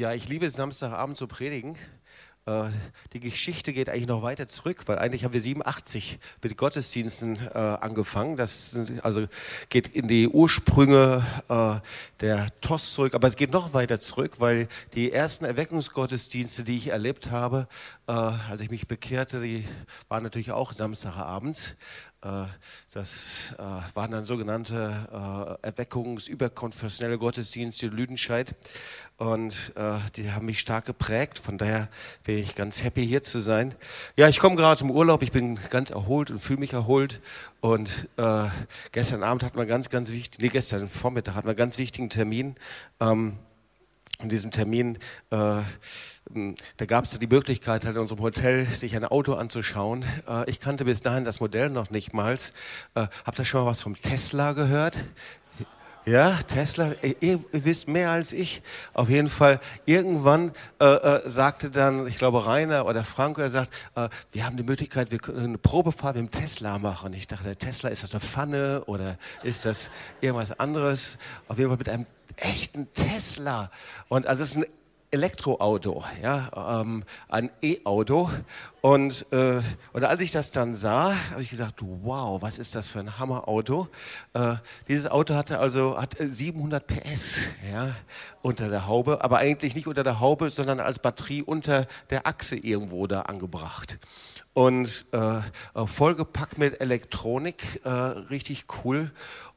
Ja, ich liebe es, Samstagabend zu predigen. Äh, die Geschichte geht eigentlich noch weiter zurück, weil eigentlich haben wir 87 mit Gottesdiensten äh, angefangen. Das also geht in die Ursprünge äh, der TOS zurück, aber es geht noch weiter zurück, weil die ersten Erweckungsgottesdienste, die ich erlebt habe, äh, als ich mich bekehrte, die waren natürlich auch Samstagabends. Äh, das äh, waren dann sogenannte äh, Erweckungsüberkonfessionelle Gottesdienste in Lüdenscheid und die haben mich stark geprägt. Von daher bin ich ganz happy hier zu sein. Ja, ich komme gerade zum Urlaub, ich bin ganz erholt und fühle mich erholt. Und äh, gestern Abend hatten wir ganz, ganz wichtig, nee, gestern Vormittag hatten wir einen ganz wichtigen Termin. Ähm, in diesem Termin, äh, da gab es die Möglichkeit, halt in unserem Hotel sich ein Auto anzuschauen. Äh, ich kannte bis dahin das Modell noch nicht mal. Äh, habt ihr schon mal was vom Tesla gehört? Ja, Tesla, ihr, ihr, wisst mehr als ich. Auf jeden Fall, irgendwann äh, äh, sagte dann, ich glaube Rainer oder Franco, er sagt, äh, wir haben die Möglichkeit, wir können eine Probefahrt mit dem Tesla machen. Ich dachte, der Tesla, ist das eine Pfanne oder ist das irgendwas anderes? Auf jeden Fall mit einem echten Tesla. Und also es ist ein Elektroauto, ja, ähm, ein E-Auto. Und, äh, und als ich das dann sah, habe ich gesagt, wow, was ist das für ein Hammerauto? Äh, dieses Auto hatte also hat 700 PS ja, unter der Haube, aber eigentlich nicht unter der Haube, sondern als Batterie unter der Achse irgendwo da angebracht und äh, vollgepackt mit Elektronik, äh, richtig cool.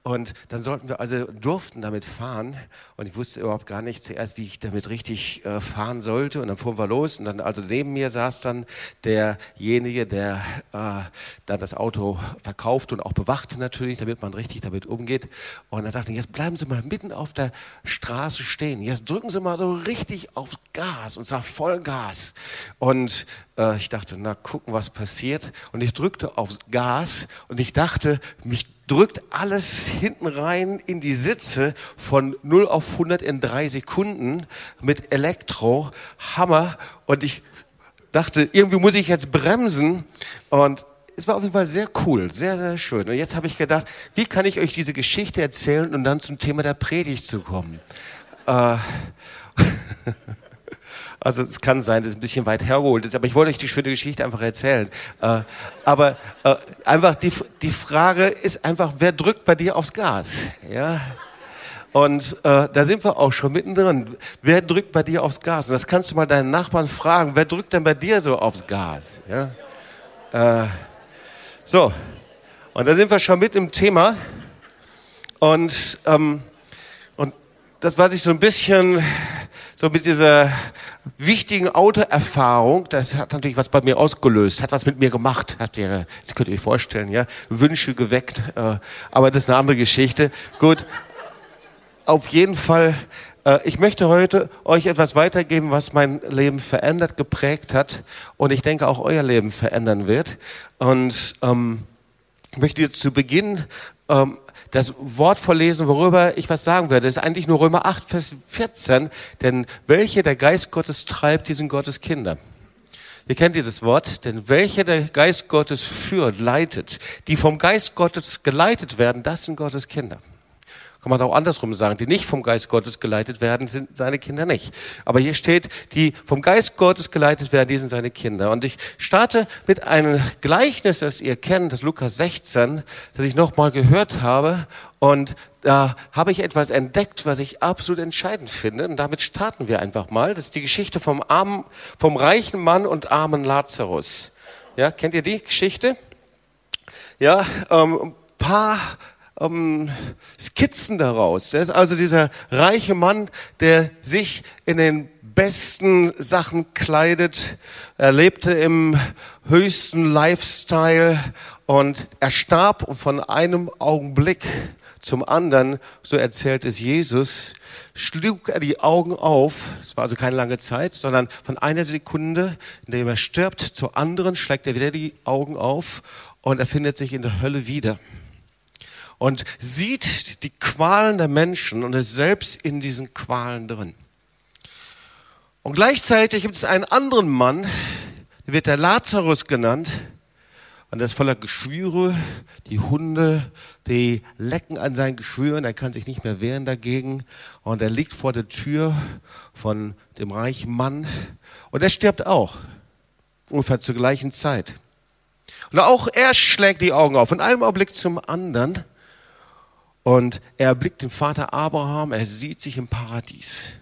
Und dann sollten wir also durften damit fahren und ich wusste überhaupt gar nicht zuerst, wie ich damit richtig äh, fahren sollte. Und dann fuhren wir los und dann also neben mir saß dann derjenige, der äh, dann das Auto verkauft und auch bewachte natürlich, damit man richtig damit umgeht. Und er sagte, jetzt bleiben Sie mal mitten auf der Straße stehen. Jetzt drücken Sie mal so richtig aufs Gas und zwar Vollgas. Und äh, ich dachte, na gucken, was passiert. Und ich drückte aufs Gas und ich dachte, mich drückt alles hinten rein in die Sitze von 0 auf 100 in drei Sekunden mit Elektro, Hammer. Und ich dachte, irgendwie muss ich jetzt bremsen. Und es war auf jeden Fall sehr cool, sehr, sehr schön. Und jetzt habe ich gedacht, wie kann ich euch diese Geschichte erzählen und dann zum Thema der Predigt zu kommen? Äh, Also es kann sein, dass es ein bisschen weit hergeholt ist, aber ich wollte euch die schöne Geschichte einfach erzählen. Äh, aber äh, einfach die, die Frage ist einfach, wer drückt bei dir aufs Gas? Ja. Und äh, da sind wir auch schon mittendrin. Wer drückt bei dir aufs Gas? Und das kannst du mal deinen Nachbarn fragen. Wer drückt denn bei dir so aufs Gas? Ja? Äh, so, und da sind wir schon mit im Thema. Und, ähm, und das, was ich so ein bisschen so mit dieser wichtigen Autoerfahrung, das hat natürlich was bei mir ausgelöst, hat was mit mir gemacht, hat ihr, das könnt ihr euch vorstellen, ja, Wünsche geweckt, äh, aber das ist eine andere Geschichte. Gut, auf jeden Fall, äh, ich möchte heute euch etwas weitergeben, was mein Leben verändert, geprägt hat und ich denke auch euer Leben verändern wird. Und ähm, ich möchte zu Beginn ähm, das Wort vorlesen, worüber ich was sagen werde. Das ist eigentlich nur Römer 8, Vers 14. Denn welche der Geist Gottes treibt, diesen Gottes Kinder. Ihr kennt dieses Wort, denn welche der Geist Gottes führt, leitet, die vom Geist Gottes geleitet werden, das sind Gottes Kinder. Kann man auch andersrum sagen, die nicht vom Geist Gottes geleitet werden, sind seine Kinder nicht. Aber hier steht, die vom Geist Gottes geleitet werden, die sind seine Kinder. Und ich starte mit einem Gleichnis, das ihr kennt, das Lukas 16, das ich nochmal gehört habe. Und da habe ich etwas entdeckt, was ich absolut entscheidend finde. Und damit starten wir einfach mal. Das ist die Geschichte vom armen, vom reichen Mann und armen Lazarus. Ja, kennt ihr die Geschichte? Ja, ähm, paar ähm, Skizzen daraus. Das ist also dieser reiche Mann, der sich in den besten Sachen kleidet. Er lebte im höchsten Lifestyle und er starb von einem Augenblick zum anderen, so erzählt es Jesus, schlug er die Augen auf, es war also keine lange Zeit, sondern von einer Sekunde, in der er stirbt, zur anderen schlägt er wieder die Augen auf und er findet sich in der Hölle wieder und sieht die Qualen der Menschen und ist selbst in diesen Qualen drin. Und gleichzeitig gibt es einen anderen Mann, der wird der Lazarus genannt. Und er ist voller Geschwüre. Die Hunde, die lecken an seinen Geschwüren. Er kann sich nicht mehr wehren dagegen. Und er liegt vor der Tür von dem reichen Mann. Und er stirbt auch. Ungefähr zur gleichen Zeit. Und auch er schlägt die Augen auf. Von einem Augenblick zum anderen. Und er erblickt den Vater Abraham. Er sieht sich im Paradies.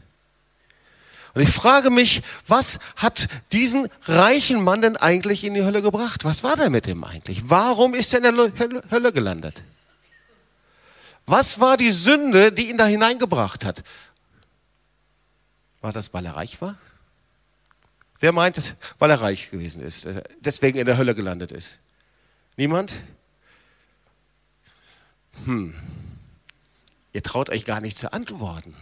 Und ich frage mich, was hat diesen reichen Mann denn eigentlich in die Hölle gebracht? Was war da mit ihm eigentlich? Warum ist er in der Hölle gelandet? Was war die Sünde, die ihn da hineingebracht hat? War das, weil er reich war? Wer meint es, weil er reich gewesen ist, äh, deswegen in der Hölle gelandet ist? Niemand? Hm. Ihr traut euch gar nicht zu antworten.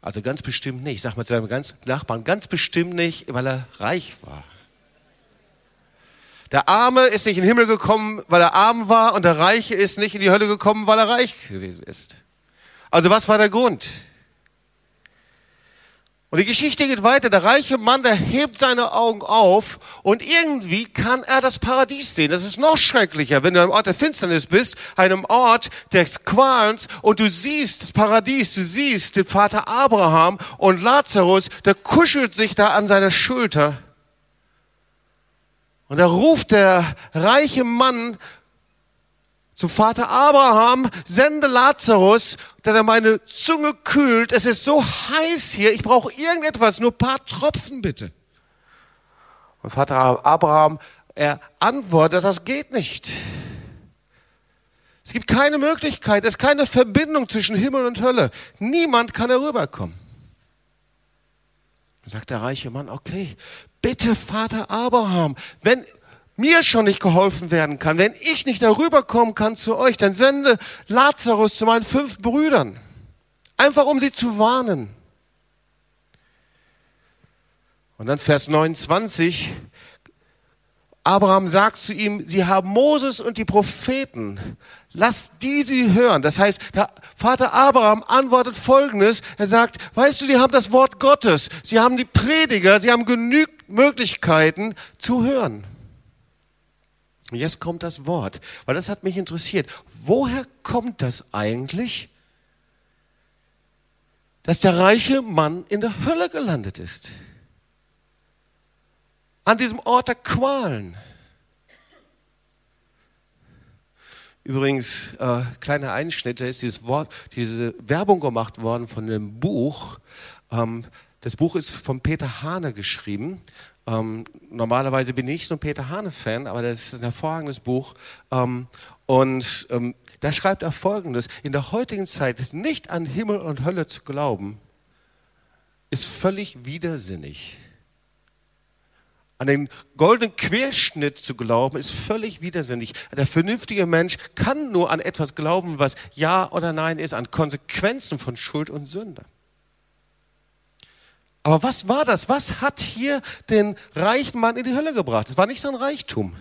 Also ganz bestimmt nicht. Sag mal zu deinem ganz Nachbarn, ganz bestimmt nicht, weil er reich war. Der Arme ist nicht in den Himmel gekommen, weil er arm war, und der Reiche ist nicht in die Hölle gekommen, weil er reich gewesen ist. Also was war der Grund? Und die Geschichte geht weiter. Der reiche Mann, der hebt seine Augen auf und irgendwie kann er das Paradies sehen. Das ist noch schrecklicher, wenn du am Ort der Finsternis bist, einem Ort des Qualens und du siehst das Paradies, du siehst den Vater Abraham und Lazarus, der kuschelt sich da an seiner Schulter. Und da ruft der reiche Mann zum Vater Abraham, sende Lazarus, dass er meine Zunge kühlt. Es ist so heiß hier, ich brauche irgendetwas, nur paar Tropfen bitte. Und Vater Abraham, er antwortet, das geht nicht. Es gibt keine Möglichkeit, es ist keine Verbindung zwischen Himmel und Hölle. Niemand kann herüberkommen. Dann sagt der reiche Mann, okay, bitte Vater Abraham, wenn mir schon nicht geholfen werden kann, wenn ich nicht darüber kommen kann zu euch, dann sende Lazarus zu meinen fünf Brüdern. Einfach um sie zu warnen. Und dann Vers 29. Abraham sagt zu ihm, sie haben Moses und die Propheten. Lass die sie hören. Das heißt, der Vater Abraham antwortet Folgendes. Er sagt, weißt du, die haben das Wort Gottes. Sie haben die Prediger. Sie haben genügend Möglichkeiten zu hören. Und jetzt kommt das Wort, weil das hat mich interessiert. Woher kommt das eigentlich, dass der reiche Mann in der Hölle gelandet ist? An diesem Ort der Qualen. Übrigens, äh, kleiner Einschnitt, da ist dieses Wort, diese Werbung gemacht worden von dem Buch. Ähm, das Buch ist von Peter Hane geschrieben. Ähm, normalerweise bin ich so ein Peter Hane-Fan, aber das ist ein hervorragendes Buch. Ähm, und ähm, da schreibt er Folgendes. In der heutigen Zeit nicht an Himmel und Hölle zu glauben, ist völlig widersinnig. An den goldenen Querschnitt zu glauben, ist völlig widersinnig. Der vernünftige Mensch kann nur an etwas glauben, was Ja oder Nein ist, an Konsequenzen von Schuld und Sünde. Aber was war das? Was hat hier den reichen Mann in die Hölle gebracht? Es war nicht sein Reichtum.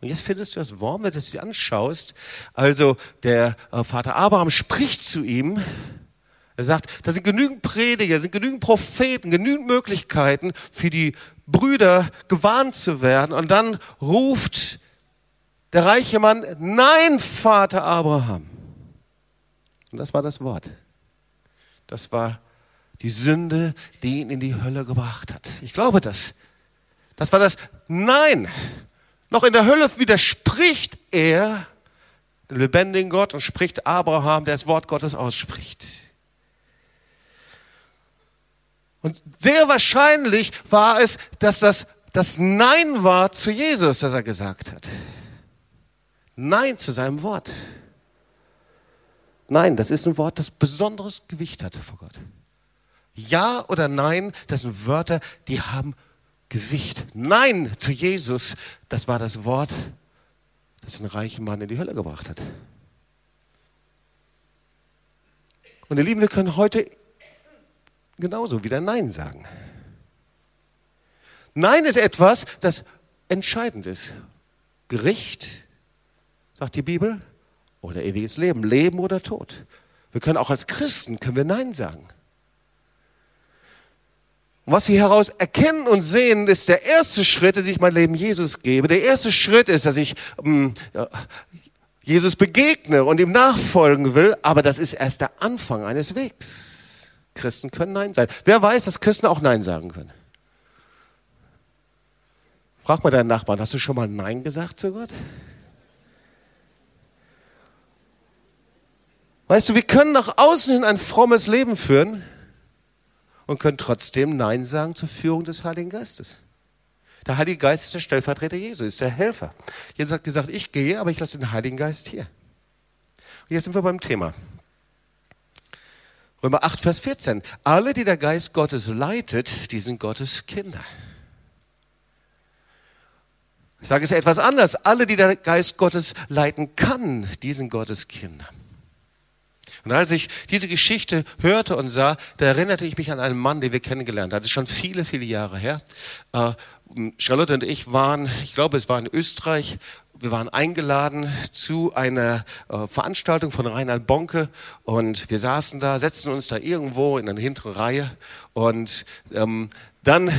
Und jetzt findest du das Wort, wenn du es dir anschaust. Also der äh, Vater Abraham spricht zu ihm. Er sagt, da sind genügend Prediger, sind genügend Propheten, genügend Möglichkeiten für die Brüder gewarnt zu werden. Und dann ruft der reiche Mann, nein, Vater Abraham. Und das war das Wort. Das war die Sünde, die ihn in die Hölle gebracht hat. Ich glaube das. Das war das Nein. Noch in der Hölle widerspricht er dem lebendigen Gott und spricht Abraham, der das Wort Gottes ausspricht. Und sehr wahrscheinlich war es, dass das das Nein war zu Jesus, das er gesagt hat. Nein zu seinem Wort. Nein, das ist ein Wort, das besonderes Gewicht hatte vor Gott. Ja oder Nein, das sind Wörter, die haben Gewicht. Nein zu Jesus, das war das Wort, das den reichen Mann in die Hölle gebracht hat. Und ihr Lieben, wir können heute genauso wieder Nein sagen. Nein ist etwas, das entscheidend ist. Gericht, sagt die Bibel, oder ewiges Leben, Leben oder Tod. Wir können auch als Christen, können wir Nein sagen. Und was wir heraus erkennen und sehen, ist der erste Schritt, dass ich mein Leben Jesus gebe. Der erste Schritt ist, dass ich ähm, Jesus begegne und ihm nachfolgen will. Aber das ist erst der Anfang eines Wegs. Christen können Nein sagen. Wer weiß, dass Christen auch Nein sagen können? Frag mal deinen Nachbarn, hast du schon mal Nein gesagt zu Gott? Weißt du, wir können nach außen hin ein frommes Leben führen und können trotzdem Nein sagen zur Führung des Heiligen Geistes. Der Heilige Geist ist der Stellvertreter Jesu, ist der Helfer. Jesus hat gesagt, ich gehe, aber ich lasse den Heiligen Geist hier. Und jetzt sind wir beim Thema. Römer 8, Vers 14. Alle, die der Geist Gottes leitet, die sind Gottes Kinder. Ich sage es etwas anders. Alle, die der Geist Gottes leiten kann, die sind Gottes Kinder. Und als ich diese Geschichte hörte und sah, da erinnerte ich mich an einen Mann, den wir kennengelernt haben. Das ist schon viele, viele Jahre her. Äh, Charlotte und ich waren, ich glaube, es war in Österreich, wir waren eingeladen zu einer äh, Veranstaltung von Reinhard Bonke und wir saßen da, setzten uns da irgendwo in eine hintere Reihe und ähm, dann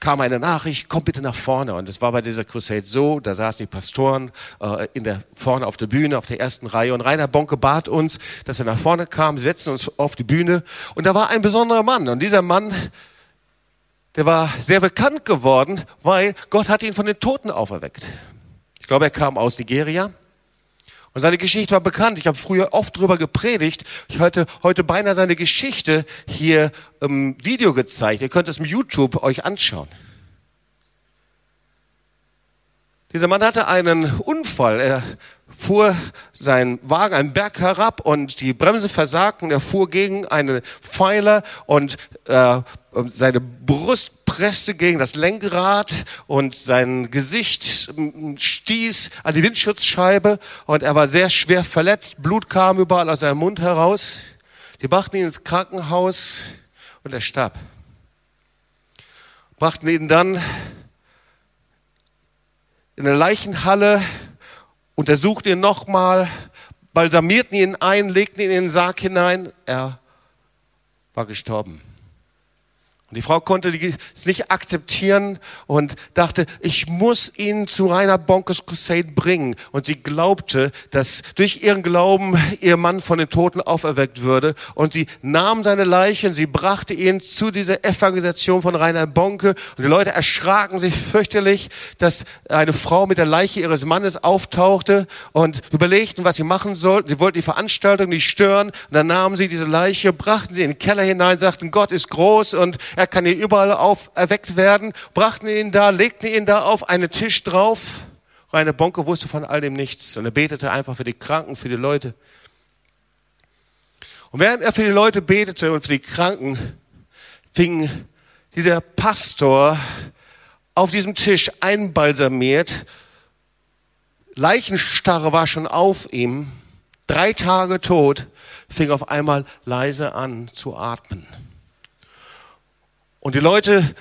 kam eine Nachricht, komm bitte nach vorne. Und es war bei dieser Crusade so, da saßen die Pastoren äh, in der, vorne auf der Bühne, auf der ersten Reihe. Und Rainer Bonke bat uns, dass wir nach vorne kamen, setzten uns auf die Bühne. Und da war ein besonderer Mann. Und dieser Mann, der war sehr bekannt geworden, weil Gott hat ihn von den Toten auferweckt. Ich glaube, er kam aus Nigeria. Und seine Geschichte war bekannt. Ich habe früher oft drüber gepredigt. Ich hatte heute beinahe seine Geschichte hier im Video gezeigt. Ihr könnt es im YouTube euch anschauen. Dieser Mann hatte einen Unfall. Er fuhr seinen Wagen einen Berg herab und die Bremse versagten. Er fuhr gegen einen Pfeiler und äh, seine Brust presste gegen das Lenkrad und sein Gesicht stieß an die Windschutzscheibe und er war sehr schwer verletzt. Blut kam überall aus seinem Mund heraus. Die brachten ihn ins Krankenhaus und er starb. Brachten ihn dann in eine Leichenhalle, untersuchten ihn nochmal, balsamierten ihn ein, legten ihn in den Sarg hinein. Er war gestorben. Und die Frau konnte es nicht akzeptieren und dachte, ich muss ihn zu Rainer Bonkes Crusade bringen. Und sie glaubte, dass durch ihren Glauben ihr Mann von den Toten auferweckt würde. Und sie nahm seine Leiche und sie brachte ihn zu dieser Evangelisation von Rainer Bonke. Und die Leute erschraken sich fürchterlich, dass eine Frau mit der Leiche ihres Mannes auftauchte und überlegten, was sie machen sollten. Sie wollten die Veranstaltung nicht stören. Und dann nahmen sie diese Leiche, brachten sie in den Keller hinein, sagten, Gott ist groß und er kann hier überall auf, erweckt werden, brachten ihn da, legten ihn da auf einen Tisch drauf. Rainer Bonke wusste von all dem nichts und er betete einfach für die Kranken, für die Leute. Und während er für die Leute betete und für die Kranken, fing dieser Pastor auf diesem Tisch einbalsamiert. Leichenstarre war schon auf ihm. Drei Tage tot, fing auf einmal leise an zu atmen. Und die Leute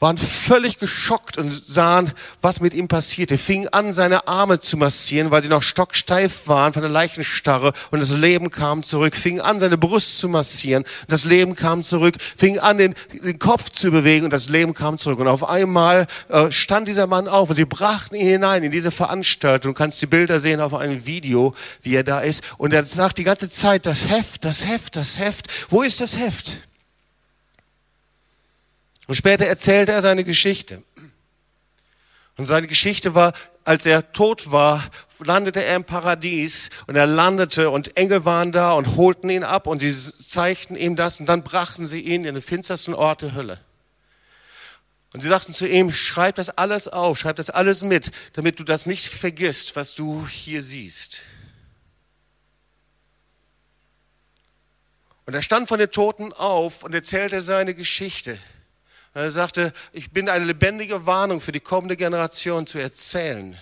waren völlig geschockt und sahen, was mit ihm passierte. Fingen an, seine Arme zu massieren, weil sie noch stocksteif waren von der Leichenstarre und das Leben kam zurück. Fingen an, seine Brust zu massieren und das Leben kam zurück. Fingen an, den, den Kopf zu bewegen und das Leben kam zurück. Und auf einmal äh, stand dieser Mann auf und sie brachten ihn hinein in diese Veranstaltung. Du kannst die Bilder sehen auf einem Video, wie er da ist. Und er sagt die ganze Zeit, das Heft, das Heft, das Heft. Wo ist das Heft? Und später erzählte er seine Geschichte. Und seine Geschichte war, als er tot war, landete er im Paradies und er landete und Engel waren da und holten ihn ab und sie zeigten ihm das und dann brachten sie ihn in den finstersten Ort der Hölle. Und sie sagten zu ihm, schreib das alles auf, schreib das alles mit, damit du das nicht vergisst, was du hier siehst. Und er stand von den Toten auf und erzählte seine Geschichte. Er sagte, ich bin eine lebendige Warnung für die kommende Generation zu erzählen.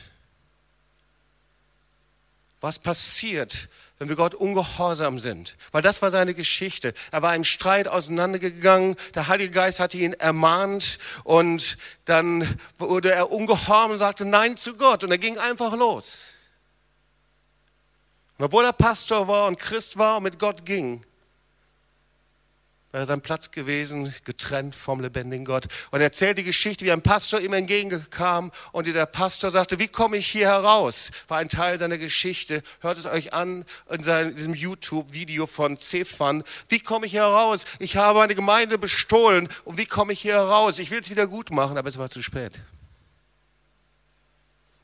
Was passiert, wenn wir Gott ungehorsam sind? Weil das war seine Geschichte. Er war im Streit auseinandergegangen. Der Heilige Geist hatte ihn ermahnt und dann wurde er ungehorsam und sagte Nein zu Gott und er ging einfach los. Und obwohl er Pastor war und Christ war und mit Gott ging, wäre sein Platz gewesen, getrennt vom lebendigen Gott. Und er erzählt die Geschichte, wie ein Pastor ihm entgegenkam und dieser Pastor sagte, wie komme ich hier heraus? War ein Teil seiner Geschichte. Hört es euch an in seinem, diesem YouTube-Video von Zefan. Wie komme ich hier heraus? Ich habe eine Gemeinde bestohlen und wie komme ich hier heraus? Ich will es wieder gut machen, aber es war zu spät.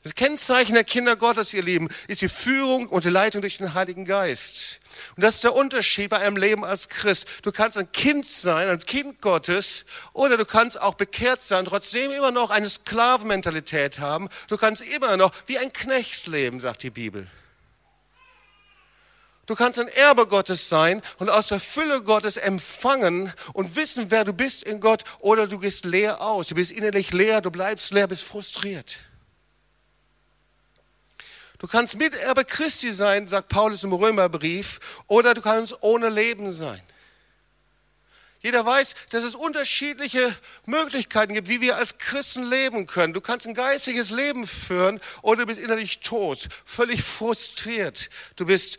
Das Kennzeichen der Kinder Gottes, ihr Lieben, ist die Führung und die Leitung durch den Heiligen Geist. Und das ist der Unterschied bei einem Leben als Christ. Du kannst ein Kind sein, ein Kind Gottes, oder du kannst auch bekehrt sein, trotzdem immer noch eine Sklavenmentalität haben. Du kannst immer noch wie ein Knecht leben, sagt die Bibel. Du kannst ein Erbe Gottes sein und aus der Fülle Gottes empfangen und wissen, wer du bist in Gott, oder du gehst leer aus. Du bist innerlich leer, du bleibst leer, bist frustriert. Du kannst Miterbe Christi sein, sagt Paulus im Römerbrief, oder du kannst ohne Leben sein. Jeder weiß, dass es unterschiedliche Möglichkeiten gibt, wie wir als Christen leben können. Du kannst ein geistiges Leben führen oder du bist innerlich tot, völlig frustriert. Du bist,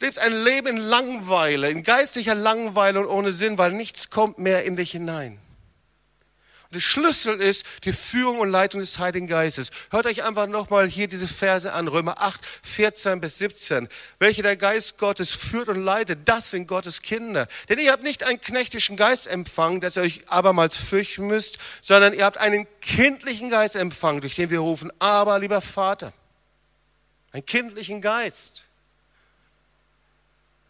lebst ein Leben in Langweile, in geistlicher Langweile und ohne Sinn, weil nichts kommt mehr in dich hinein. Der Schlüssel ist die Führung und Leitung des Heiligen Geistes. Hört euch einfach nochmal hier diese Verse an, Römer 8, 14 bis 17. Welche der Geist Gottes führt und leitet, das sind Gottes Kinder. Denn ihr habt nicht einen knechtischen Geist empfangen, dass ihr euch abermals fürchten müsst, sondern ihr habt einen kindlichen Geist empfangen, durch den wir rufen, aber lieber Vater. Einen kindlichen Geist.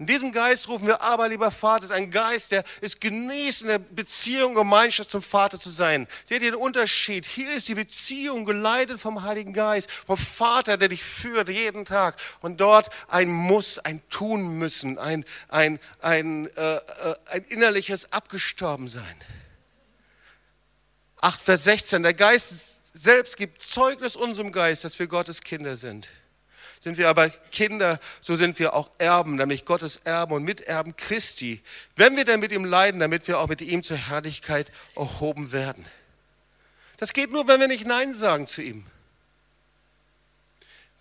In diesem Geist rufen wir aber, lieber Vater, ist ein Geist, der es genießt, in der Beziehung, Gemeinschaft zum Vater zu sein. Seht ihr den Unterschied? Hier ist die Beziehung geleitet vom Heiligen Geist, vom Vater, der dich führt jeden Tag. Und dort ein Muss, ein Tun müssen, ein, ein, ein, äh, äh ein innerliches Abgestorbensein. 8, Vers 16. Der Geist selbst gibt Zeugnis unserem Geist, dass wir Gottes Kinder sind. Sind wir aber Kinder, so sind wir auch Erben, nämlich Gottes Erben und Miterben Christi, wenn wir dann mit ihm leiden, damit wir auch mit ihm zur Herrlichkeit erhoben werden. Das geht nur, wenn wir nicht Nein sagen zu ihm.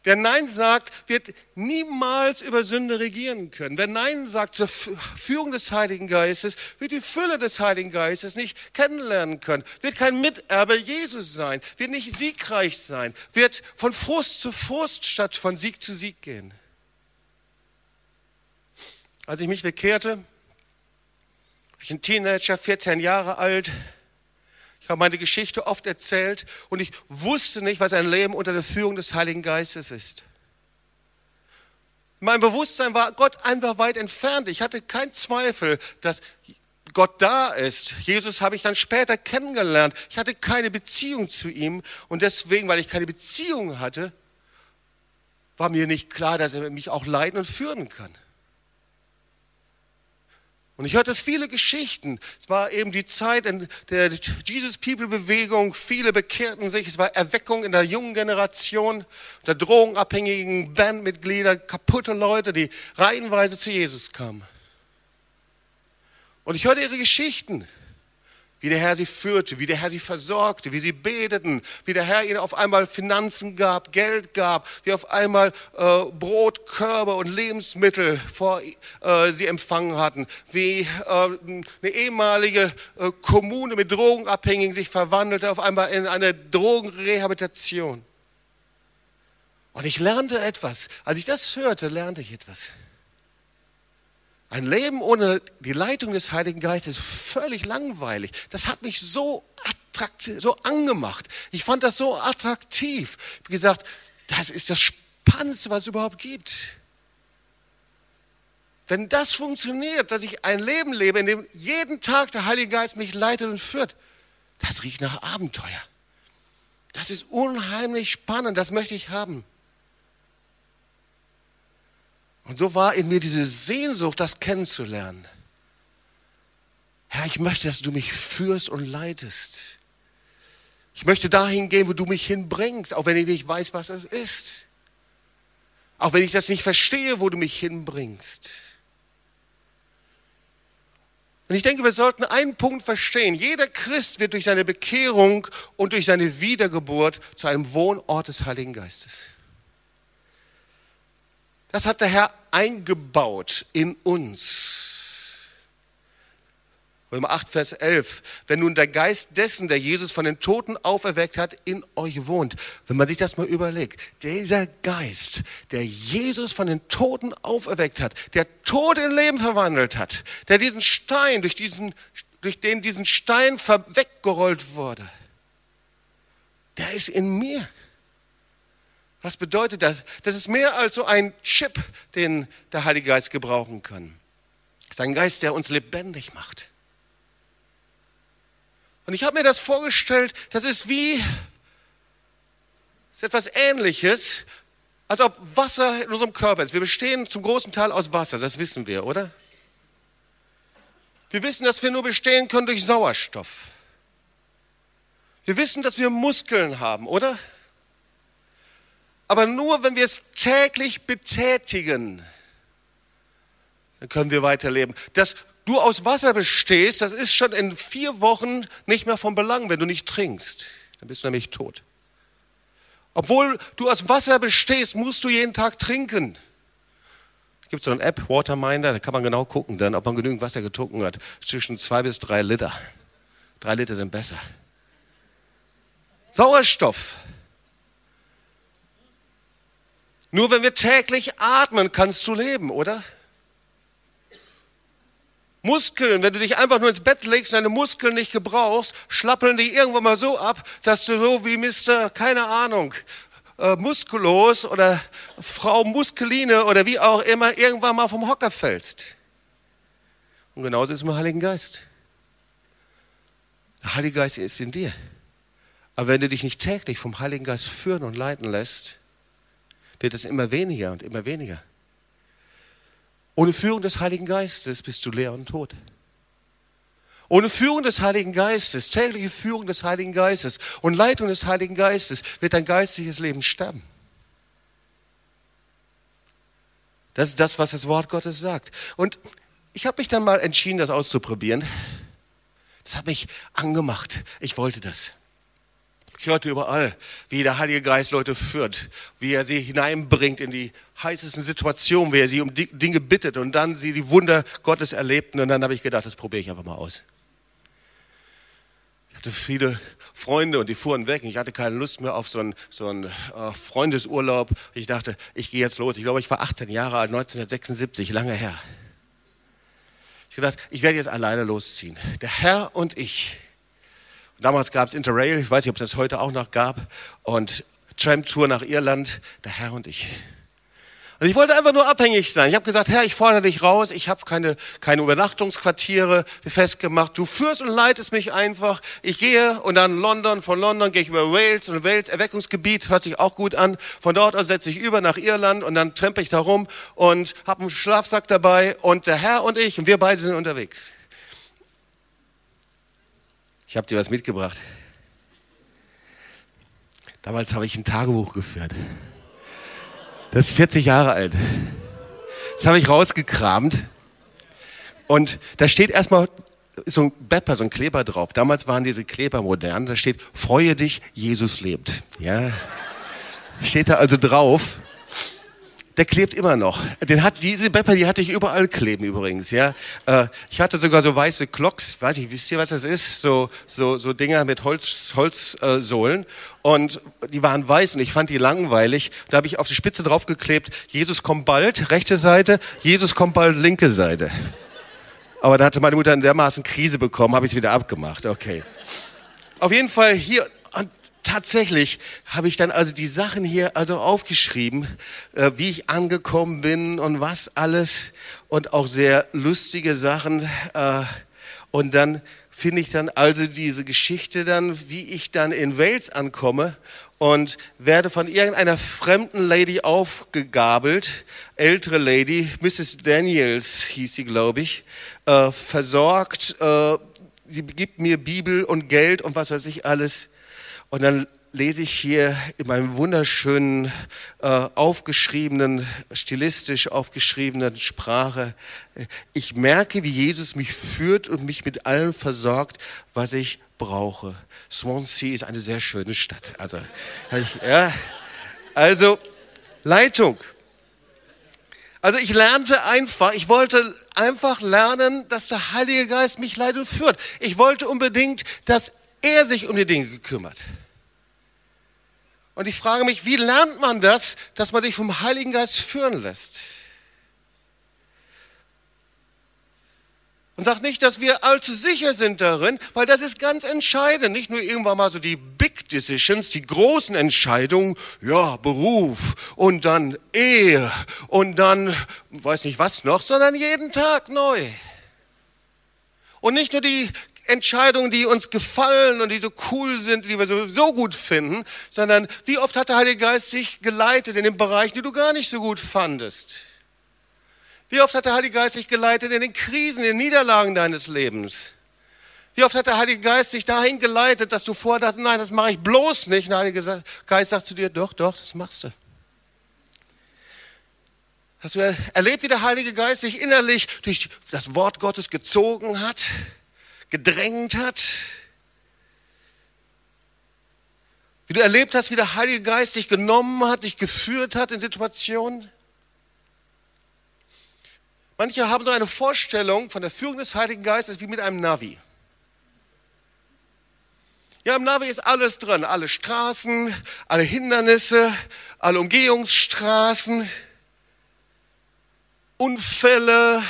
Wer Nein sagt, wird niemals über Sünde regieren können. Wer Nein sagt zur Führung des Heiligen Geistes, wird die Fülle des Heiligen Geistes nicht kennenlernen können, wird kein Miterbe Jesus sein, wird nicht siegreich sein, wird von Frust zu Frust statt von Sieg zu Sieg gehen. Als ich mich bekehrte, ich ein Teenager, 14 Jahre alt, ich habe meine Geschichte oft erzählt und ich wusste nicht, was ein Leben unter der Führung des Heiligen Geistes ist. Mein Bewusstsein war Gott einfach weit entfernt. Ich hatte keinen Zweifel, dass Gott da ist. Jesus habe ich dann später kennengelernt. Ich hatte keine Beziehung zu ihm und deswegen, weil ich keine Beziehung hatte, war mir nicht klar, dass er mich auch leiden und führen kann. Und ich hörte viele Geschichten. Es war eben die Zeit in der Jesus People Bewegung. Viele bekehrten sich. Es war Erweckung in der jungen Generation, der drogenabhängigen Bandmitglieder, kaputte Leute, die reihenweise zu Jesus kamen. Und ich hörte ihre Geschichten wie der Herr sie führte, wie der Herr sie versorgte, wie sie beteten, wie der Herr ihnen auf einmal Finanzen gab, Geld gab, wie auf einmal äh, Brot, Körbe und Lebensmittel vor äh, sie empfangen hatten, wie äh, eine ehemalige äh, Kommune mit Drogenabhängigen sich verwandelte auf einmal in eine Drogenrehabilitation. Und ich lernte etwas. Als ich das hörte, lernte ich etwas. Ein Leben ohne die Leitung des Heiligen Geistes ist völlig langweilig. Das hat mich so attraktiv, so angemacht. Ich fand das so attraktiv. Wie gesagt, das ist das Spannendste, was es überhaupt gibt. Wenn das funktioniert, dass ich ein Leben lebe, in dem jeden Tag der Heilige Geist mich leitet und führt, das riecht nach Abenteuer. Das ist unheimlich spannend, das möchte ich haben. Und so war in mir diese Sehnsucht, das kennenzulernen. Herr, ich möchte, dass du mich führst und leitest. Ich möchte dahin gehen, wo du mich hinbringst, auch wenn ich nicht weiß, was es ist. Auch wenn ich das nicht verstehe, wo du mich hinbringst. Und ich denke, wir sollten einen Punkt verstehen. Jeder Christ wird durch seine Bekehrung und durch seine Wiedergeburt zu einem Wohnort des Heiligen Geistes. Das hat der Herr eingebaut in uns. Römer 8, Vers 11. Wenn nun der Geist dessen, der Jesus von den Toten auferweckt hat, in euch wohnt. Wenn man sich das mal überlegt. Dieser Geist, der Jesus von den Toten auferweckt hat, der Tod in Leben verwandelt hat, der diesen Stein, durch, diesen, durch den diesen Stein weggerollt wurde, der ist in mir. Was bedeutet das? Das ist mehr als so ein Chip, den der Heilige Geist gebrauchen kann. Das ist ein Geist, der uns lebendig macht. Und ich habe mir das vorgestellt, das ist wie, ist etwas Ähnliches, als ob Wasser in unserem Körper ist. Wir bestehen zum großen Teil aus Wasser, das wissen wir, oder? Wir wissen, dass wir nur bestehen können durch Sauerstoff. Wir wissen, dass wir Muskeln haben, oder? Aber nur wenn wir es täglich betätigen, dann können wir weiterleben. Das du aus Wasser bestehst, das ist schon in vier Wochen nicht mehr von Belang, wenn du nicht trinkst. Dann bist du nämlich tot. Obwohl du aus Wasser bestehst, musst du jeden Tag trinken. Es gibt so eine App, Waterminder, da kann man genau gucken, dann, ob man genügend Wasser getrunken hat. Zwischen zwei bis drei Liter. Drei Liter sind besser. Sauerstoff. Nur wenn wir täglich atmen, kannst du leben, oder? Muskeln, wenn du dich einfach nur ins Bett legst und deine Muskeln nicht gebrauchst, schlappeln die irgendwann mal so ab, dass du so wie Mr. keine Ahnung, äh, muskulos oder Frau Muskeline oder wie auch immer irgendwann mal vom Hocker fällst. Und genauso ist es mit dem Heiligen Geist. Der Heilige Geist ist in dir. Aber wenn du dich nicht täglich vom Heiligen Geist führen und leiten lässt, wird es immer weniger und immer weniger. Ohne Führung des Heiligen Geistes bist du leer und tot. Ohne Führung des Heiligen Geistes, tägliche Führung des Heiligen Geistes und Leitung des Heiligen Geistes wird dein geistliches Leben sterben. Das ist das, was das Wort Gottes sagt. Und ich habe mich dann mal entschieden, das auszuprobieren. Das hat mich angemacht. Ich wollte das. Ich hörte überall, wie der Heilige Geist Leute führt, wie er sie hineinbringt in die heißesten Situationen, wie er sie um Dinge bittet und dann sie die Wunder Gottes erlebten. Und dann habe ich gedacht, das probiere ich einfach mal aus. Ich hatte viele Freunde und die fuhren weg. Ich hatte keine Lust mehr auf so einen, so einen äh, Freundesurlaub. Ich dachte, ich gehe jetzt los. Ich glaube, ich war 18 Jahre alt, 1976, lange her. Ich gedacht, ich werde jetzt alleine losziehen. Der Herr und ich. Damals gab es Interrail, ich weiß nicht, ob es das heute auch noch gab, und Tram-Tour nach Irland, der Herr und ich. Und ich wollte einfach nur abhängig sein. Ich habe gesagt, Herr, ich fordere dich raus, ich habe keine, keine Übernachtungsquartiere festgemacht. Du führst und leitest mich einfach. Ich gehe und dann London, von London gehe ich über Wales und Wales, Erweckungsgebiet, hört sich auch gut an. Von dort aus setze ich über nach Irland und dann trempe ich da rum und habe einen Schlafsack dabei und der Herr und ich und wir beide sind unterwegs. Ich habe dir was mitgebracht. Damals habe ich ein Tagebuch geführt. Das ist 40 Jahre alt. Das habe ich rausgekramt. Und da steht erstmal so ein Bepper, so ein Kleber drauf. Damals waren diese Kleber modern. Da steht, freue dich, Jesus lebt. Ja. Steht da also drauf der klebt immer noch. Den hat, diese Bepper, die hatte ich überall kleben übrigens, ja. Äh, ich hatte sogar so weiße Clocks, weiß ich, wisst ihr, was das ist? So, so, so Dinger mit Holz, Holzsohlen. und die waren weiß und ich fand die langweilig. Da habe ich auf die Spitze draufgeklebt, Jesus kommt bald, rechte Seite, Jesus kommt bald, linke Seite. Aber da hatte meine Mutter in dermaßen Krise bekommen, habe ich es wieder abgemacht. Okay. Auf jeden Fall hier tatsächlich habe ich dann also die Sachen hier also aufgeschrieben, äh, wie ich angekommen bin und was alles und auch sehr lustige Sachen. Äh, und dann finde ich dann also diese Geschichte dann, wie ich dann in Wales ankomme und werde von irgendeiner fremden Lady aufgegabelt, ältere Lady, Mrs. Daniels hieß sie, glaube ich, äh, versorgt. Äh, sie gibt mir Bibel und Geld und was weiß ich alles. Und dann lese ich hier in meinem wunderschönen, äh, aufgeschriebenen, stilistisch aufgeschriebenen Sprache, ich merke, wie Jesus mich führt und mich mit allem versorgt, was ich brauche. Swansea ist eine sehr schöne Stadt. Also, ja, also Leitung. Also ich lernte einfach, ich wollte einfach lernen, dass der Heilige Geist mich leitet und führt. Ich wollte unbedingt, dass er sich um die Dinge gekümmert. Und ich frage mich, wie lernt man das, dass man sich vom Heiligen Geist führen lässt? Und sag nicht, dass wir allzu sicher sind darin, weil das ist ganz entscheidend. Nicht nur irgendwann mal so die Big Decisions, die großen Entscheidungen, ja, Beruf und dann Ehe und dann, weiß nicht was noch, sondern jeden Tag neu. Und nicht nur die Entscheidungen, die uns gefallen und die so cool sind, die wir so, gut finden, sondern wie oft hat der Heilige Geist sich geleitet in den Bereichen, die du gar nicht so gut fandest. Wie oft hat der Heilige Geist dich geleitet in den Krisen, in den Niederlagen deines Lebens? Wie oft hat der Heilige Geist dich dahin geleitet, dass du vorher nein, das mache ich bloß nicht. Der Heilige Geist sagt zu dir, doch, doch, das machst du. Hast du erlebt, wie der Heilige Geist sich innerlich durch das Wort Gottes gezogen hat, gedrängt hat? Wie du erlebt hast, wie der Heilige Geist dich genommen hat, dich geführt hat in Situationen? Manche haben so eine Vorstellung von der Führung des Heiligen Geistes wie mit einem Navi. Ja, im Navi ist alles drin, alle Straßen, alle Hindernisse, alle Umgehungsstraßen, Unfälle,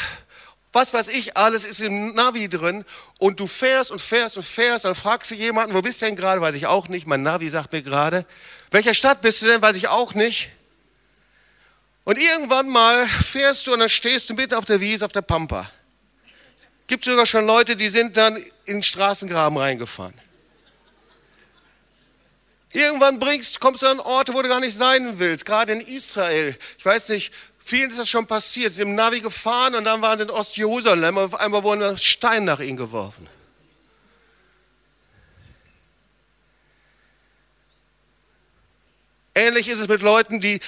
was weiß ich, alles ist im Navi drin und du fährst und fährst und fährst, dann fragst du jemanden, wo bist du denn gerade, weiß ich auch nicht, mein Navi sagt mir gerade, welcher Stadt bist du denn, weiß ich auch nicht. Und irgendwann mal fährst du und dann stehst du mitten auf der Wiese, auf der Pampa. Gibt sogar schon Leute, die sind dann in den Straßengraben reingefahren. Irgendwann bringst, kommst du an Orte, wo du gar nicht sein willst, gerade in Israel. Ich weiß nicht, vielen ist das schon passiert. Sie sind im Navi gefahren und dann waren sie in Ostjerusalem und auf einmal wurde ein Stein nach ihnen geworfen. Ähnlich ist es mit Leuten, die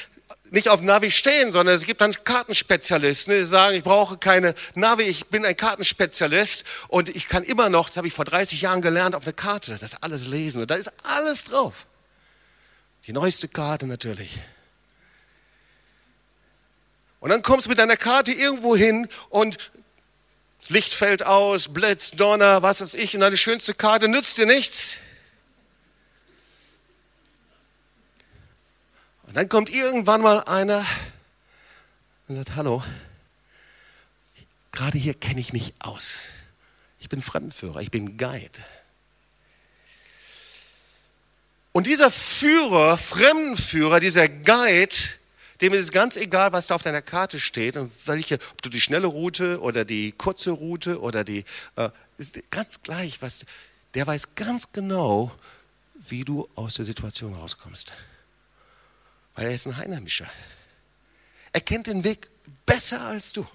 nicht auf Navi stehen, sondern es gibt dann Kartenspezialisten, die sagen, ich brauche keine Navi, ich bin ein Kartenspezialist und ich kann immer noch, das habe ich vor 30 Jahren gelernt, auf eine Karte das alles lesen und da ist alles drauf. Die neueste Karte natürlich. Und dann kommst du mit deiner Karte irgendwo hin und Licht fällt aus, Blitz, Donner, was weiß ich, und deine schönste Karte nützt dir nichts. Und dann kommt irgendwann mal einer und sagt, hallo, gerade hier kenne ich mich aus. Ich bin Fremdenführer, ich bin Guide. Und dieser Führer, Fremdenführer, dieser Guide, dem ist es ganz egal, was da auf deiner Karte steht und welche, ob du die schnelle Route oder die kurze Route oder die, äh, ist ganz gleich, was, der weiß ganz genau, wie du aus der Situation rauskommst weil er ist ein Einheimischer. Er kennt den Weg besser als du.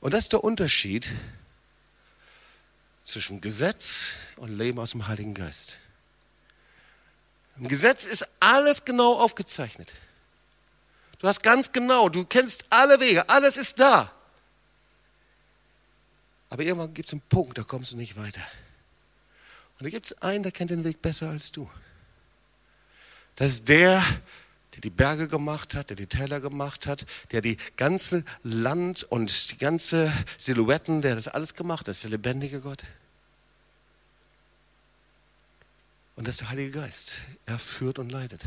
Und das ist der Unterschied zwischen Gesetz und Leben aus dem Heiligen Geist. Im Gesetz ist alles genau aufgezeichnet. Du hast ganz genau, du kennst alle Wege, alles ist da. Aber irgendwann gibt es einen Punkt, da kommst du nicht weiter. Und da gibt es einen, der kennt den Weg besser als du. Das ist der, der die Berge gemacht hat, der die Täler gemacht hat, der die ganze Land und die ganze Silhouetten, der das alles gemacht hat. Das ist der lebendige Gott. Und das ist der Heilige Geist. Er führt und leitet.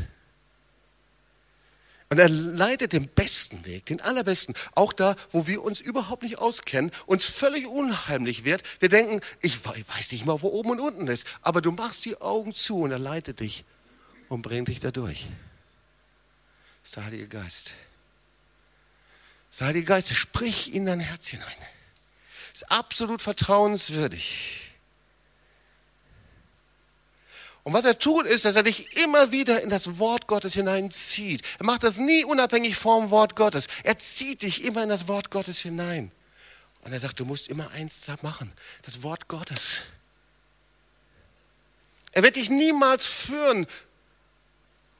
Und er leitet den besten Weg, den allerbesten. Auch da, wo wir uns überhaupt nicht auskennen, uns völlig unheimlich wird. Wir denken, ich weiß nicht mal, wo oben und unten ist. Aber du machst die Augen zu und er leitet dich und bringt dich da durch. Das ist der Heilige Geist. Das ist der Heilige Geist, sprich in dein Herz hinein. Das ist absolut vertrauenswürdig. Und was er tut, ist, dass er dich immer wieder in das Wort Gottes hineinzieht. Er macht das nie unabhängig vom Wort Gottes. Er zieht dich immer in das Wort Gottes hinein. Und er sagt, du musst immer eins machen, das Wort Gottes. Er wird dich niemals führen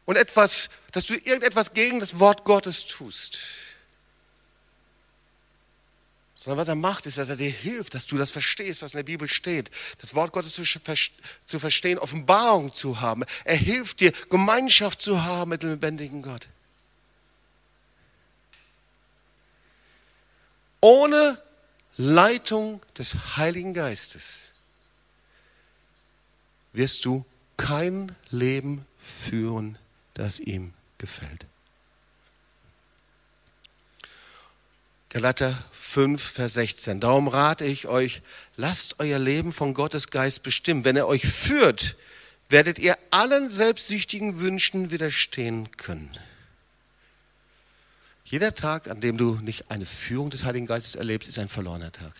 und etwas, dass du irgendetwas gegen das Wort Gottes tust. Sondern was er macht, ist, dass er dir hilft, dass du das verstehst, was in der Bibel steht. Das Wort Gottes zu, verstehen, Offenbarung zu haben. Er hilft dir, Gemeinschaft zu haben mit dem lebendigen Gott. ohne Leitung des Heiligen Geistes wirst du kein Leben führen, das ihm gefällt. Galater 5, Vers 16. Darum rate ich euch, lasst euer Leben von Gottes Geist bestimmen. Wenn er euch führt, werdet ihr allen selbstsüchtigen Wünschen widerstehen können. Jeder Tag, an dem du nicht eine Führung des Heiligen Geistes erlebst, ist ein verlorener Tag.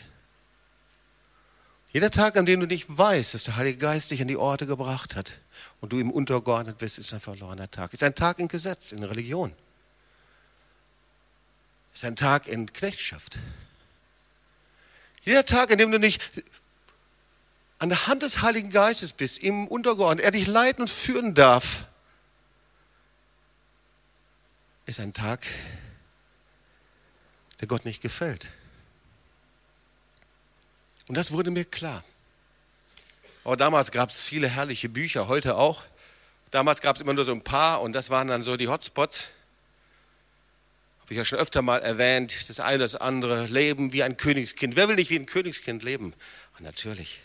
Jeder Tag, an dem du nicht weißt, dass der Heilige Geist dich an die Orte gebracht hat und du ihm untergeordnet bist, ist ein verlorener Tag. Ist ein Tag in Gesetz, in Religion ist ein Tag in Knechtschaft. Jeder Tag, in dem du nicht an der Hand des Heiligen Geistes bist, ihm untergeordnet, er dich leiten und führen darf, ist ein Tag, der Gott nicht gefällt. Und das wurde mir klar. Aber damals gab es viele herrliche Bücher, heute auch. Damals gab es immer nur so ein paar und das waren dann so die Hotspots habe ich ja schon öfter mal erwähnt, das eine oder das andere, leben wie ein Königskind. Wer will nicht wie ein Königskind leben? Ach, natürlich.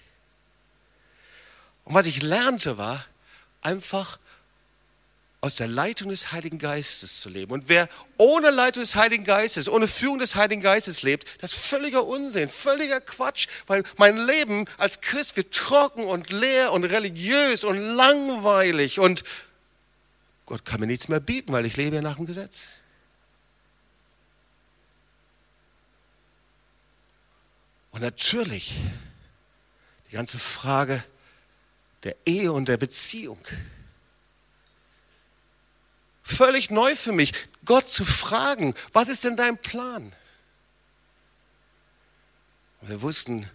Und was ich lernte war, einfach aus der Leitung des Heiligen Geistes zu leben. Und wer ohne Leitung des Heiligen Geistes, ohne Führung des Heiligen Geistes lebt, das ist völliger Unsinn, völliger Quatsch, weil mein Leben als Christ wird trocken und leer und religiös und langweilig und Gott kann mir nichts mehr bieten, weil ich lebe ja nach dem Gesetz. Und natürlich die ganze Frage der Ehe und der Beziehung. Völlig neu für mich, Gott zu fragen, was ist denn dein Plan? Und wir wussten,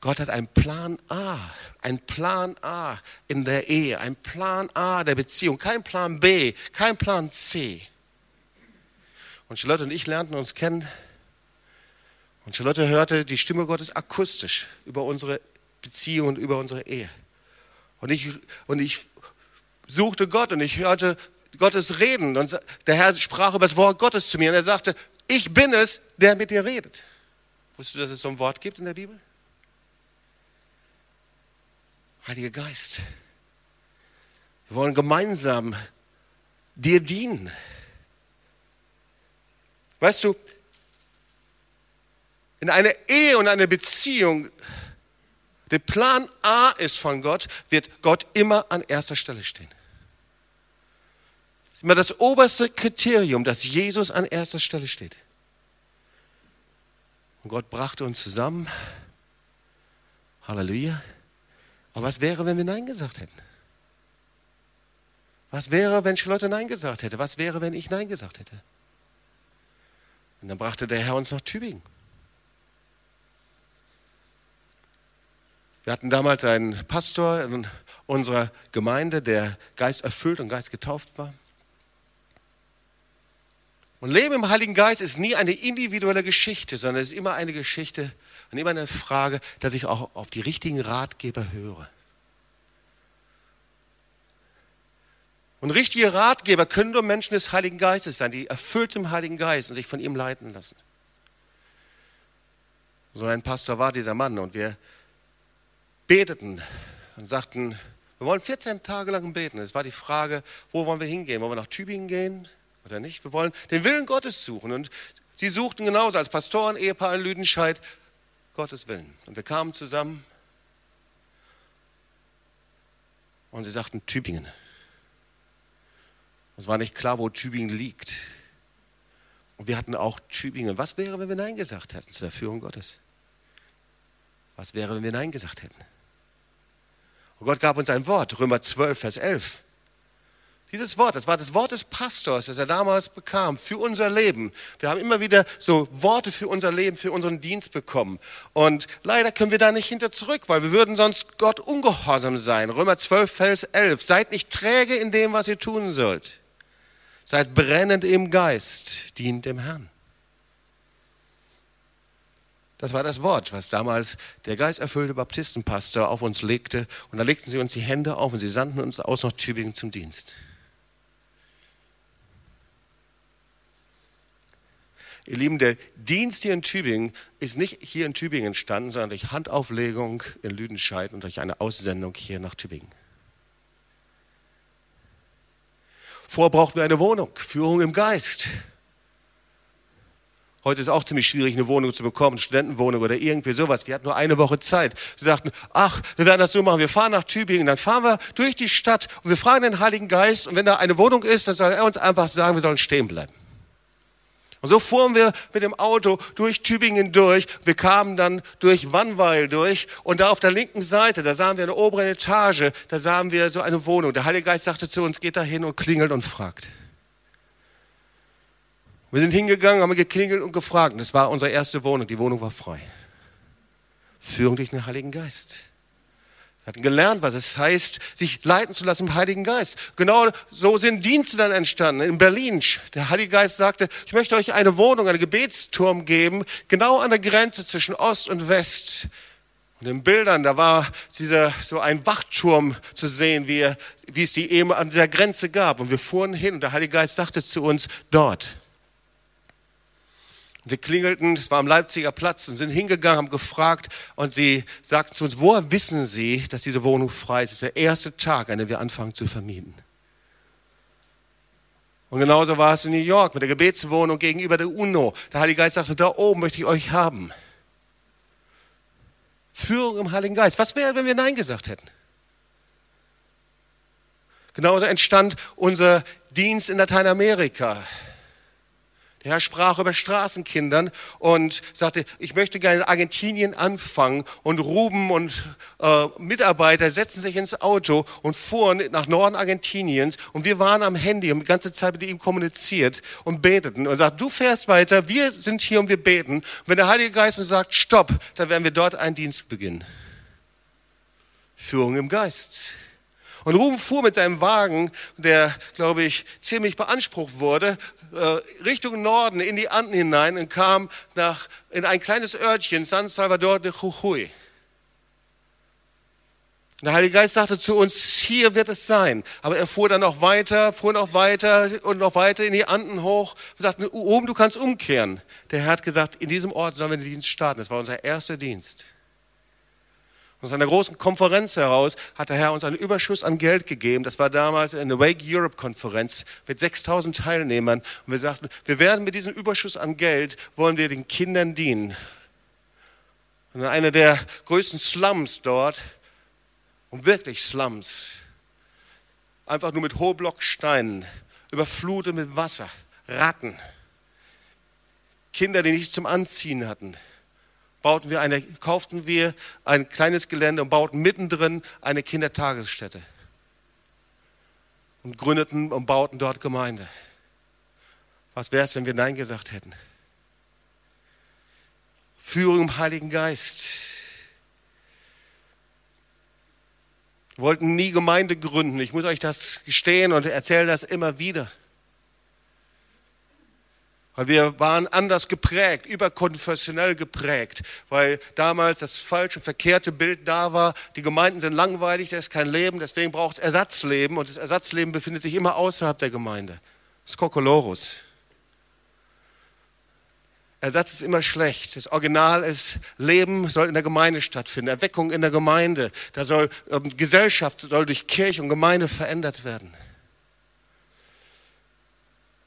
Gott hat einen Plan A, einen Plan A in der Ehe, einen Plan A der Beziehung, kein Plan B, kein Plan C. Und Charlotte und ich lernten uns kennen und Charlotte hörte die Stimme Gottes akustisch über unsere Beziehung und über unsere Ehe. Und ich, und ich suchte Gott und ich hörte Gottes reden. Und der Herr sprach über das Wort Gottes zu mir und er sagte, ich bin es, der mit dir redet. Wusstest du, dass es so ein Wort gibt in der Bibel? Heiliger Geist, wir wollen gemeinsam dir dienen. Weißt du, in einer Ehe und einer Beziehung der Plan A ist von Gott, wird Gott immer an erster Stelle stehen. Das ist immer das oberste Kriterium, dass Jesus an erster Stelle steht. Und Gott brachte uns zusammen. Halleluja. Aber was wäre, wenn wir Nein gesagt hätten? Was wäre, wenn Charlotte Nein gesagt hätte? Was wäre, wenn ich Nein gesagt hätte? Und dann brachte der Herr uns nach Tübingen. Wir hatten damals einen Pastor in unserer Gemeinde, der Geist erfüllt und Geist getauft war. Und Leben im Heiligen Geist ist nie eine individuelle Geschichte, sondern es ist immer eine Geschichte und immer eine Frage, dass ich auch auf die richtigen Ratgeber höre. Und richtige Ratgeber können nur Menschen des Heiligen Geistes sein, die erfüllt im Heiligen Geist und sich von ihm leiten lassen. So ein Pastor war dieser Mann und wir beteten und sagten, wir wollen 14 Tage lang beten. Es war die Frage, wo wollen wir hingehen? Wollen wir nach Tübingen gehen oder nicht? Wir wollen den Willen Gottes suchen. Und sie suchten genauso als Pastoren, Ehepaar in Lüdenscheid Gottes Willen. Und wir kamen zusammen und sie sagten Tübingen. Es war nicht klar, wo Tübingen liegt. Und wir hatten auch Tübingen. Was wäre, wenn wir Nein gesagt hätten zu der Führung Gottes? Was wäre, wenn wir Nein gesagt hätten? Und Gott gab uns ein Wort, Römer 12, Vers 11. Dieses Wort, das war das Wort des Pastors, das er damals bekam für unser Leben. Wir haben immer wieder so Worte für unser Leben, für unseren Dienst bekommen. Und leider können wir da nicht hinter zurück, weil wir würden sonst Gott ungehorsam sein. Römer 12, Vers 11. Seid nicht träge in dem, was ihr tun sollt. Seid brennend im Geist, dient dem Herrn. Das war das Wort, was damals der geisterfüllte Baptistenpastor auf uns legte. Und da legten sie uns die Hände auf und sie sandten uns aus nach Tübingen zum Dienst. Ihr Lieben, der Dienst hier in Tübingen ist nicht hier in Tübingen entstanden, sondern durch Handauflegung in Lüdenscheid und durch eine Aussendung hier nach Tübingen. Vorher brauchten wir eine Wohnung, Führung im Geist. Heute ist auch ziemlich schwierig, eine Wohnung zu bekommen, Studentenwohnung oder irgendwie sowas. Wir hatten nur eine Woche Zeit. Sie sagten, ach, wir werden das so machen. Wir fahren nach Tübingen, dann fahren wir durch die Stadt und wir fragen den Heiligen Geist. Und wenn da eine Wohnung ist, dann soll er uns einfach sagen, wir sollen stehen bleiben. Und so fuhren wir mit dem Auto durch Tübingen durch. Wir kamen dann durch Wannweil durch. Und da auf der linken Seite, da sahen wir eine obere Etage, da sahen wir so eine Wohnung. Der Heilige Geist sagte zu uns, geht da hin und klingelt und fragt. Wir sind hingegangen, haben geklingelt und gefragt. Das war unsere erste Wohnung. Die Wohnung war frei. Führung durch den Heiligen Geist. Wir hatten gelernt, was es heißt, sich leiten zu lassen im Heiligen Geist. Genau so sind Dienste dann entstanden. In Berlin, der Heilige Geist sagte, ich möchte euch eine Wohnung, einen Gebetsturm geben, genau an der Grenze zwischen Ost und West. Und in Bildern, da war dieser, so ein Wachturm zu sehen, wie, wie es die eben an der Grenze gab. Und wir fuhren hin und der Heilige Geist sagte zu uns, dort wir klingelten, es war am Leipziger Platz und sind hingegangen, haben gefragt und sie sagten zu uns, woher wissen Sie, dass diese Wohnung frei ist? Das ist der erste Tag, an dem wir anfangen zu vermieten. Und genauso war es in New York mit der Gebetswohnung gegenüber der UNO. Der Heilige Geist sagte, da oben möchte ich euch haben. Führung im Heiligen Geist. Was wäre, wenn wir Nein gesagt hätten? Genauso entstand unser Dienst in Lateinamerika. Herr sprach über Straßenkindern und sagte, ich möchte gerne in Argentinien anfangen. Und Ruben und äh, Mitarbeiter setzten sich ins Auto und fuhren nach Norden Argentiniens. Und wir waren am Handy und die ganze Zeit mit ihm kommuniziert und beteten. Und sagten, du fährst weiter, wir sind hier und wir beten. Und wenn der Heilige Geist uns sagt, stopp, dann werden wir dort einen Dienst beginnen. Führung im Geist. Und Ruben fuhr mit seinem Wagen, der, glaube ich, ziemlich beansprucht wurde, äh, Richtung Norden in die Anden hinein und kam nach, in ein kleines Örtchen, San Salvador de Jujuy. Der Heilige Geist sagte zu uns, hier wird es sein. Aber er fuhr dann noch weiter, fuhr noch weiter und noch weiter in die Anden hoch und sagte, oben, du kannst umkehren. Der Herr hat gesagt, in diesem Ort sollen wir den Dienst starten. Das war unser erster Dienst. Aus einer großen Konferenz heraus hat der Herr uns einen Überschuss an Geld gegeben. Das war damals eine Wake Europe Konferenz mit 6000 Teilnehmern. Und wir sagten, wir werden mit diesem Überschuss an Geld, wollen wir den Kindern dienen. Und in einer der größten Slums dort, und wirklich Slums, einfach nur mit Hohblocksteinen, überflutet mit Wasser, Ratten, Kinder, die nichts zum Anziehen hatten bauten wir eine, kauften wir ein kleines Gelände und bauten mittendrin eine Kindertagesstätte. Und gründeten und bauten dort Gemeinde. Was wäre es, wenn wir Nein gesagt hätten? Führung im Heiligen Geist. Wir wollten nie Gemeinde gründen. Ich muss euch das gestehen und erzähle das immer wieder. Weil wir waren anders geprägt, überkonfessionell geprägt, weil damals das falsche, verkehrte Bild da war. Die Gemeinden sind langweilig, da ist kein Leben, deswegen braucht es Ersatzleben und das Ersatzleben befindet sich immer außerhalb der Gemeinde. Das ist Kokolorus. Ersatz ist immer schlecht. Das Original ist, Leben soll in der Gemeinde stattfinden, Erweckung in der Gemeinde. Da soll ähm, Gesellschaft soll durch Kirche und Gemeinde verändert werden.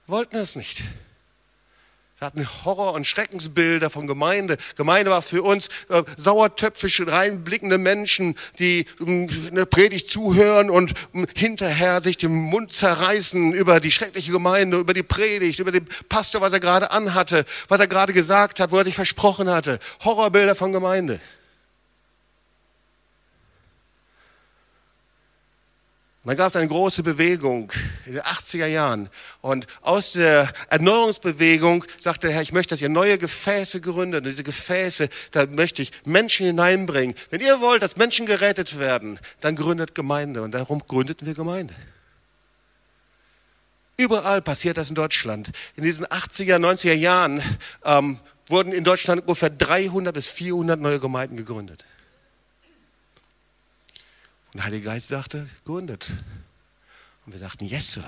Wollten es nicht. Wir hatten Horror- und Schreckensbilder von Gemeinde. Gemeinde war für uns äh, sauertöpfische, reinblickende Menschen, die ähm, eine Predigt zuhören und ähm, hinterher sich den Mund zerreißen über die schreckliche Gemeinde, über die Predigt, über den Pastor, was er gerade anhatte, was er gerade gesagt hat, wo er sich versprochen hatte. Horrorbilder von Gemeinde. Und dann gab es eine große Bewegung in den 80er Jahren. Und aus der Erneuerungsbewegung sagte der Herr, ich möchte, dass ihr neue Gefäße gründet. Und diese Gefäße, da möchte ich Menschen hineinbringen. Wenn ihr wollt, dass Menschen gerettet werden, dann gründet Gemeinde. Und darum gründeten wir Gemeinde. Überall passiert das in Deutschland. In diesen 80er, 90er Jahren ähm, wurden in Deutschland ungefähr 300 bis 400 neue Gemeinden gegründet. Und der Heilige Geist sagte, gründet. Und wir sagten, yes, Sir,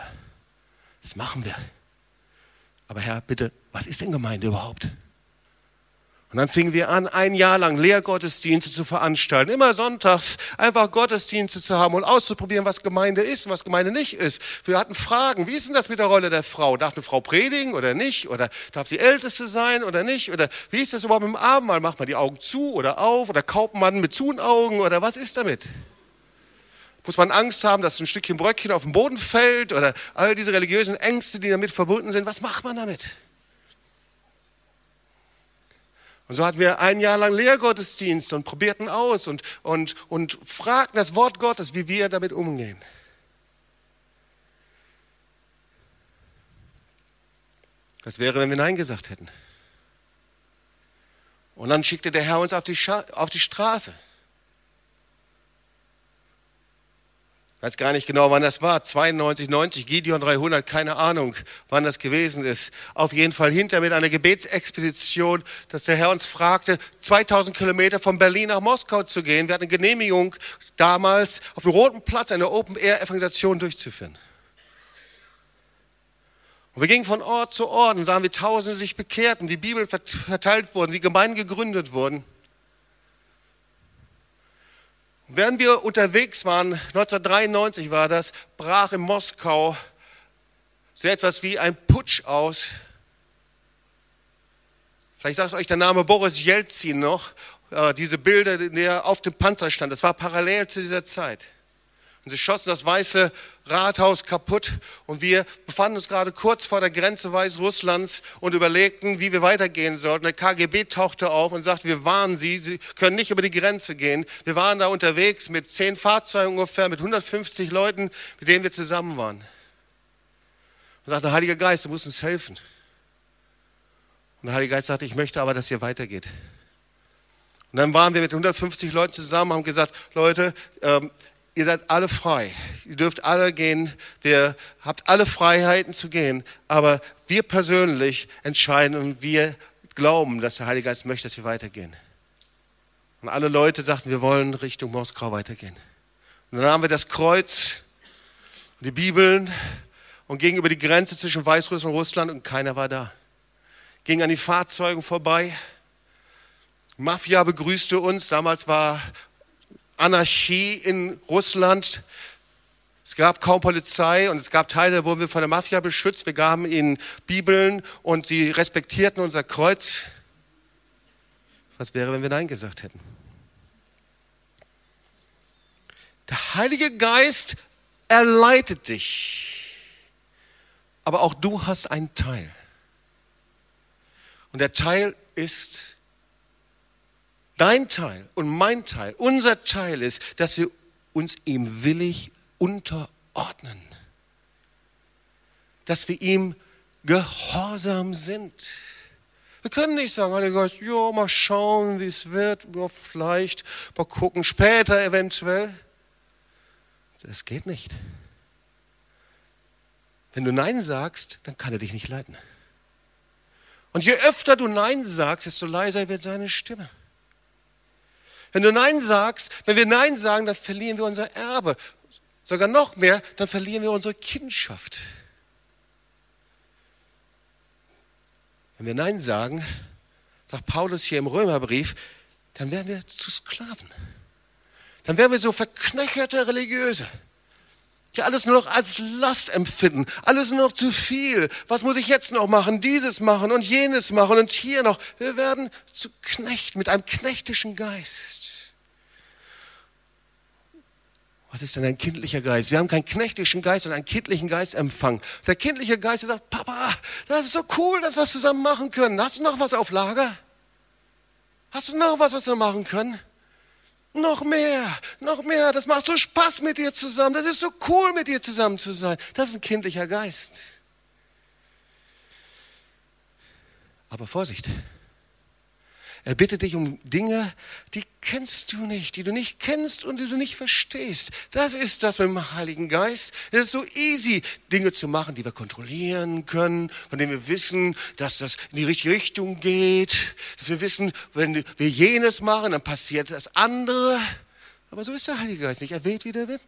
das machen wir. Aber Herr, bitte, was ist denn Gemeinde überhaupt? Und dann fingen wir an, ein Jahr lang Lehrgottesdienste zu veranstalten, immer sonntags einfach Gottesdienste zu haben und auszuprobieren, was Gemeinde ist und was Gemeinde nicht ist. Wir hatten Fragen, wie ist denn das mit der Rolle der Frau? Darf eine Frau predigen oder nicht? Oder darf sie Älteste sein oder nicht? Oder wie ist das überhaupt mit dem Abendmahl? Macht man die Augen zu oder auf? Oder kauft man mit zu Augen? Oder was ist damit? Muss man Angst haben, dass ein Stückchen Bröckchen auf den Boden fällt? Oder all diese religiösen Ängste, die damit verbunden sind? Was macht man damit? Und so hatten wir ein Jahr lang Lehrgottesdienst und probierten aus und, und, und fragten das Wort Gottes, wie wir damit umgehen. Was wäre, wenn wir Nein gesagt hätten? Und dann schickte der Herr uns auf die, auf die Straße. Weiß gar nicht genau, wann das war. 92, 90, Gideon 300, keine Ahnung, wann das gewesen ist. Auf jeden Fall hinter mit einer Gebetsexpedition, dass der Herr uns fragte, 2000 Kilometer von Berlin nach Moskau zu gehen. Wir hatten Genehmigung damals, auf dem Roten Platz eine Open-Air-Evangelisation durchzuführen. Und wir gingen von Ort zu Ort und sahen, wie Tausende sich bekehrten, die Bibel verteilt wurden, die Gemeinden gegründet wurden. Während wir unterwegs waren, 1993 war das, brach in Moskau so etwas wie ein Putsch aus. Vielleicht sagt euch der Name Boris Jelzin noch, äh, diese Bilder, die er auf dem Panzer stand. Das war parallel zu dieser Zeit. Und sie schossen das weiße Rathaus kaputt und wir befanden uns gerade kurz vor der Grenze Weißrusslands und überlegten, wie wir weitergehen sollten. Der KGB tauchte auf und sagte, wir warnen Sie, Sie können nicht über die Grenze gehen. Wir waren da unterwegs mit zehn Fahrzeugen ungefähr, mit 150 Leuten, mit denen wir zusammen waren. Und sagte, Heiliger Geist, du musst uns helfen. Und der Heilige Geist sagte, ich möchte aber, dass ihr weitergeht. Und dann waren wir mit 150 Leuten zusammen, haben gesagt, Leute, ähm, ihr seid alle frei. Ihr dürft alle gehen. Wir habt alle Freiheiten zu gehen. Aber wir persönlich entscheiden und wir glauben, dass der Heilige Geist möchte, dass wir weitergehen. Und alle Leute sagten, wir wollen Richtung Moskau weitergehen. Und dann haben wir das Kreuz, die Bibeln und gingen über die Grenze zwischen Weißrussland und Russland und keiner war da. Gingen an die Fahrzeugen vorbei. Mafia begrüßte uns. Damals war Anarchie in Russland. Es gab kaum Polizei und es gab Teile, wo wir von der Mafia beschützt. Wir gaben ihnen Bibeln und sie respektierten unser Kreuz. Was wäre, wenn wir Nein gesagt hätten? Der Heilige Geist erleitet dich. Aber auch du hast einen Teil. Und der Teil ist Dein Teil und mein Teil, unser Teil ist, dass wir uns ihm willig unterordnen. Dass wir ihm gehorsam sind. Wir können nicht sagen, Heiliger Geist, ja, mal schauen, wie es wird, ja, vielleicht, mal gucken, später eventuell. Das geht nicht. Wenn du Nein sagst, dann kann er dich nicht leiten. Und je öfter du Nein sagst, desto leiser wird seine Stimme. Wenn du Nein sagst, wenn wir Nein sagen, dann verlieren wir unser Erbe. Sogar noch mehr, dann verlieren wir unsere Kindschaft. Wenn wir Nein sagen, sagt Paulus hier im Römerbrief, dann werden wir zu Sklaven. Dann werden wir so verknöcherte Religiöse, die alles nur noch als Last empfinden, alles nur noch zu viel. Was muss ich jetzt noch machen? Dieses machen und jenes machen und hier noch. Wir werden zu Knecht mit einem knechtischen Geist. Was ist denn ein kindlicher Geist? Wir haben keinen knechtischen Geist, sondern einen kindlichen Geist empfangen. Der kindliche Geist sagt, Papa, das ist so cool, dass wir was zusammen machen können. Hast du noch was auf Lager? Hast du noch was, was wir machen können? Noch mehr, noch mehr. Das macht so Spaß mit dir zusammen. Das ist so cool, mit dir zusammen zu sein. Das ist ein kindlicher Geist. Aber Vorsicht. Er bittet dich um Dinge, die kennst du nicht, die du nicht kennst und die du nicht verstehst. Das ist das mit dem Heiligen Geist. Es ist so easy, Dinge zu machen, die wir kontrollieren können, von denen wir wissen, dass das in die richtige Richtung geht, dass wir wissen, wenn wir jenes machen, dann passiert das andere. Aber so ist der Heilige Geist nicht. Er weht wie der Wind.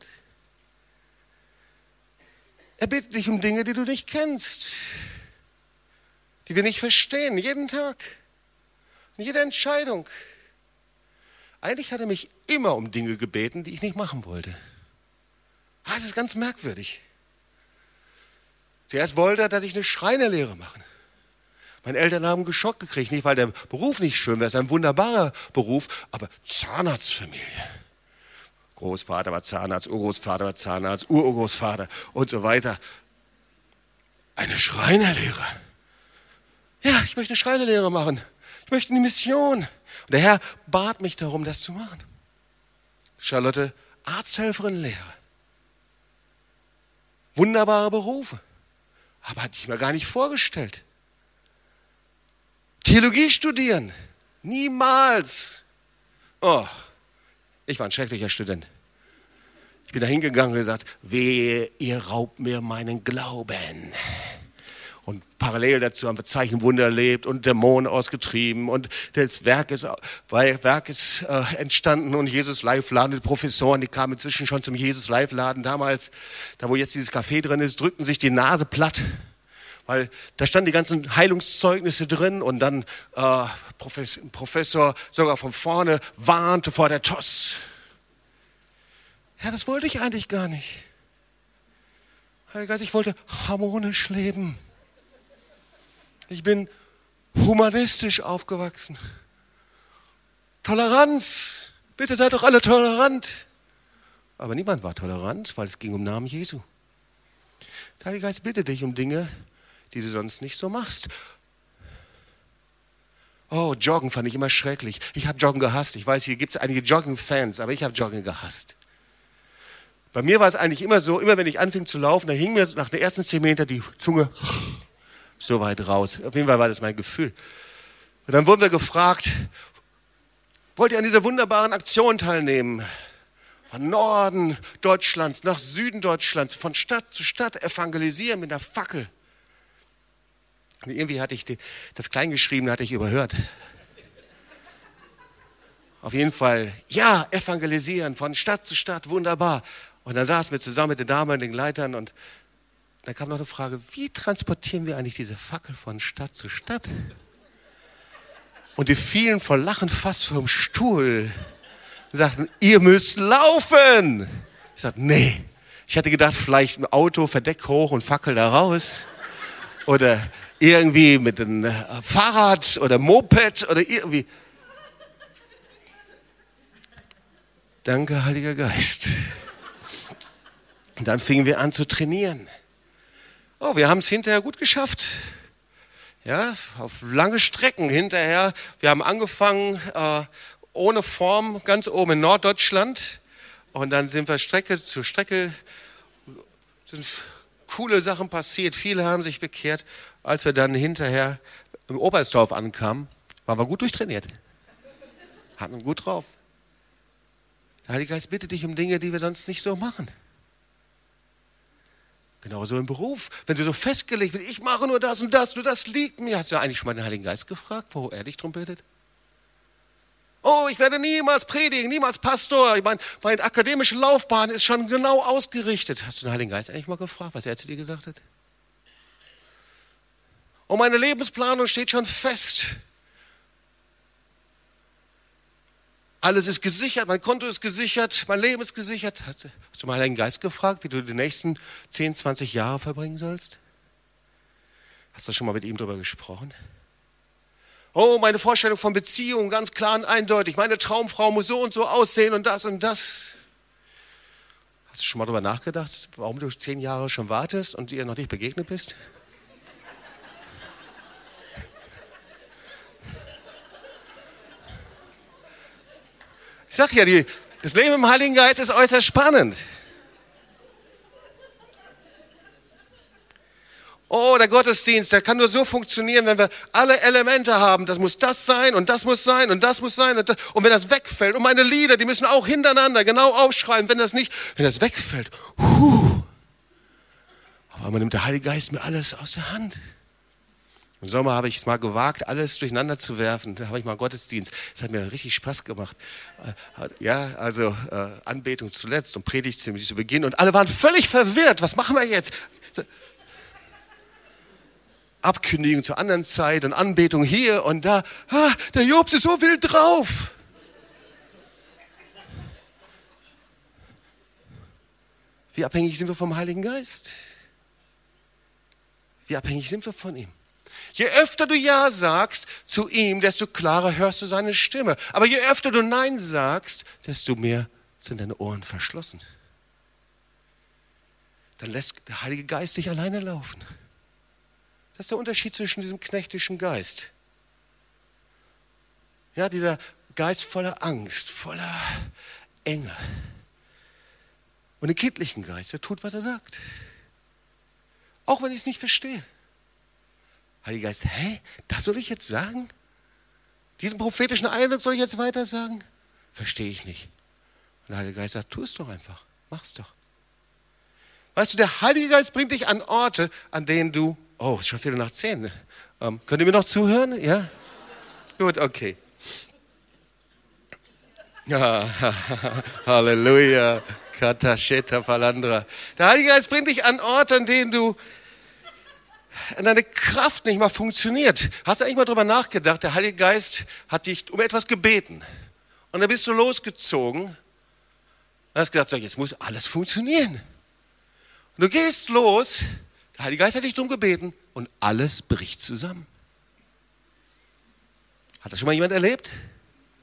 Er bittet dich um Dinge, die du nicht kennst. die wir nicht verstehen, jeden Tag, in jeder Entscheidung. Eigentlich hat er mich immer um Dinge gebeten, die ich nicht machen wollte. Ah, das ist ganz merkwürdig. Zuerst wollte er, dass ich eine Schreinerlehre mache. Meine Eltern haben geschockt gekriegt, nicht weil der Beruf nicht schön wäre, es ist ein wunderbarer Beruf, aber Zahnarztfamilie. Großvater war Zahnarzt, Urgroßvater war Zahnarzt, Urgroßvater und so weiter. Eine Schreinerlehre. Ja, ich möchte eine Schreinerlehre machen. Ich möchte eine Mission. Und der Herr bat mich darum, das zu machen. Charlotte, Arzthelferin, Lehre. Wunderbare Berufe. Aber hatte ich mir gar nicht vorgestellt. Theologie studieren. Niemals. Oh, ich war ein schrecklicher Student. Ich bin da hingegangen und gesagt, wehe, ihr raubt mir meinen Glauben. Und parallel dazu haben wir Zeichenwunder erlebt und Dämonen ausgetrieben und das Werk ist, Werk ist äh, entstanden und Jesus Live-Laden, die Professoren, die kamen inzwischen schon zum Jesus Live-Laden damals, da wo jetzt dieses Café drin ist, drückten sich die Nase platt weil da standen die ganzen Heilungszeugnisse drin und dann äh, Professor, Professor sogar von vorne warnte vor der Toss. Ja, das wollte ich eigentlich gar nicht. Ich wollte harmonisch leben. Ich bin humanistisch aufgewachsen. Toleranz. Bitte seid doch alle tolerant. Aber niemand war tolerant, weil es ging um Namen Jesu. Der Heilige Geist bitte dich um Dinge, die du sonst nicht so machst. Oh, Joggen fand ich immer schrecklich. Ich habe Joggen gehasst. Ich weiß, hier gibt es einige Joggen-Fans, aber ich habe Joggen gehasst. Bei mir war es eigentlich immer so, immer wenn ich anfing zu laufen, da hing mir nach den ersten zehn Metern die Zunge so weit raus. Auf jeden Fall war das mein Gefühl. Und dann wurden wir gefragt, wollt ihr an dieser wunderbaren Aktion teilnehmen? Von Norden Deutschlands nach Süden Deutschlands, von Stadt zu Stadt evangelisieren mit einer Fackel. Und irgendwie hatte ich die, das Kleingeschriebene hatte ich überhört. Auf jeden Fall, ja, evangelisieren von Stadt zu Stadt, wunderbar. Und dann saßen wir zusammen mit den damaligen Leitern und dann kam noch eine Frage, wie transportieren wir eigentlich diese Fackel von Stadt zu Stadt? Und die fielen vor Lachen fast vom Stuhl und sagten, ihr müsst laufen. Ich sagte, nee. Ich hatte gedacht, vielleicht ein Auto, Verdeck hoch und Fackel da raus. Oder irgendwie mit einem äh, Fahrrad oder Moped oder irgendwie. Danke, Heiliger Geist. Und dann fingen wir an zu trainieren. Oh, wir haben es hinterher gut geschafft. Ja, auf lange Strecken hinterher. Wir haben angefangen äh, ohne Form ganz oben in Norddeutschland. Und dann sind wir Strecke zu Strecke, sind coole Sachen passiert. Viele haben sich bekehrt als wir dann hinterher im Oberstdorf ankamen, waren wir gut durchtrainiert. Hatten gut drauf. Der Heilige Geist bittet dich um Dinge, die wir sonst nicht so machen. Genauso im Beruf. Wenn du so festgelegt bist, ich mache nur das und das, nur das liegt mir. Hast du eigentlich schon mal den Heiligen Geist gefragt, wo er dich drum bittet? Oh, ich werde niemals predigen, niemals Pastor. Ich meine, meine akademische Laufbahn ist schon genau ausgerichtet. Hast du den Heiligen Geist eigentlich mal gefragt, was er zu dir gesagt hat? Und meine Lebensplanung steht schon fest. Alles ist gesichert, mein Konto ist gesichert, mein Leben ist gesichert. Hast du mal Heiligen Geist gefragt, wie du die nächsten 10, 20 Jahre verbringen sollst? Hast du schon mal mit ihm darüber gesprochen? Oh, meine Vorstellung von Beziehung ganz klar und eindeutig. Meine Traumfrau muss so und so aussehen und das und das. Hast du schon mal darüber nachgedacht, warum du zehn Jahre schon wartest und ihr noch nicht begegnet bist? Ich sage ja, die, das Leben im Heiligen Geist ist äußerst spannend. Oh, der Gottesdienst, der kann nur so funktionieren, wenn wir alle Elemente haben. Das muss das sein und das muss sein und das muss sein. Und, das, und wenn das wegfällt, und meine Lieder, die müssen auch hintereinander genau aufschreiben, wenn das nicht, wenn das wegfällt, huh, auf einmal nimmt der Heilige Geist mir alles aus der Hand. Im Sommer habe ich es mal gewagt, alles durcheinander zu werfen. Da habe ich mal Gottesdienst. Es hat mir richtig Spaß gemacht. Äh, ja, also äh, Anbetung zuletzt und Predigt zu Beginn. Und alle waren völlig verwirrt. Was machen wir jetzt? Abkündigung zur anderen Zeit und Anbetung hier und da. Ah, der Jobs ist so viel drauf. Wie abhängig sind wir vom Heiligen Geist? Wie abhängig sind wir von ihm? Je öfter du Ja sagst zu ihm, desto klarer hörst du seine Stimme. Aber je öfter du Nein sagst, desto mehr sind deine Ohren verschlossen. Dann lässt der Heilige Geist dich alleine laufen. Das ist der Unterschied zwischen diesem knechtischen Geist. Ja, dieser Geist voller Angst, voller Enge. Und den kindlichen Geist, der tut, was er sagt. Auch wenn ich es nicht verstehe. Heiliger Geist, hä? Das soll ich jetzt sagen? Diesen prophetischen Eindruck soll ich jetzt weiter sagen? Verstehe ich nicht. Und der Heilige Geist sagt, tu es doch einfach. Mach's doch. Weißt du, der Heilige Geist bringt dich an Orte, an denen du, oh, es ist schon Viertel nach zehn. Ähm, könnt ihr mir noch zuhören? Ja? Gut, okay. Ja, Halleluja. Katasheta Palandra. Der Heilige Geist bringt dich an Orte, an denen du deine Kraft nicht mal funktioniert. Hast du eigentlich mal drüber nachgedacht? Der Heilige Geist hat dich um etwas gebeten. Und dann bist du losgezogen. Und hast gedacht, jetzt muss alles funktionieren. Und du gehst los. Der Heilige Geist hat dich darum gebeten. Und alles bricht zusammen. Hat das schon mal jemand erlebt?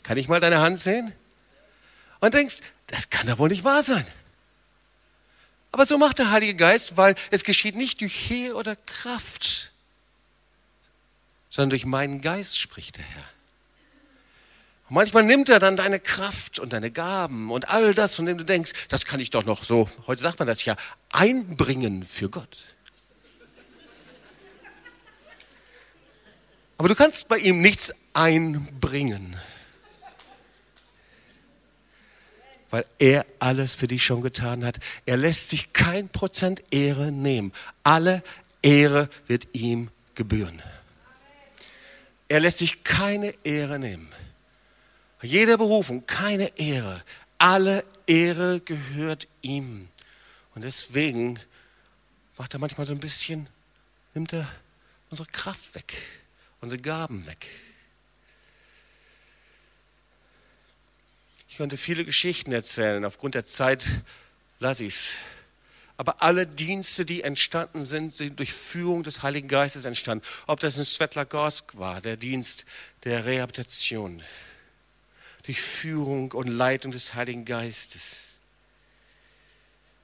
Kann ich mal deine Hand sehen? Und denkst, das kann doch wohl nicht wahr sein. Aber so macht der Heilige Geist, weil es geschieht nicht durch Heer oder Kraft, sondern durch meinen Geist spricht der Herr. Und manchmal nimmt er dann deine Kraft und deine Gaben und all das, von dem du denkst, das kann ich doch noch so, heute sagt man das ja, einbringen für Gott. Aber du kannst bei ihm nichts einbringen. Weil er alles für dich schon getan hat. Er lässt sich kein Prozent Ehre nehmen. Alle Ehre wird ihm gebühren. Er lässt sich keine Ehre nehmen. Jede Berufung, keine Ehre. Alle Ehre gehört ihm. Und deswegen macht er manchmal so ein bisschen, nimmt er unsere Kraft weg, unsere Gaben weg. Ich könnte viele Geschichten erzählen, aufgrund der Zeit lasse ich es. Aber alle Dienste, die entstanden sind, sind durch Führung des Heiligen Geistes entstanden. Ob das in Svetlagorsk war, der Dienst der Rehabilitation, durch Führung und Leitung des Heiligen Geistes.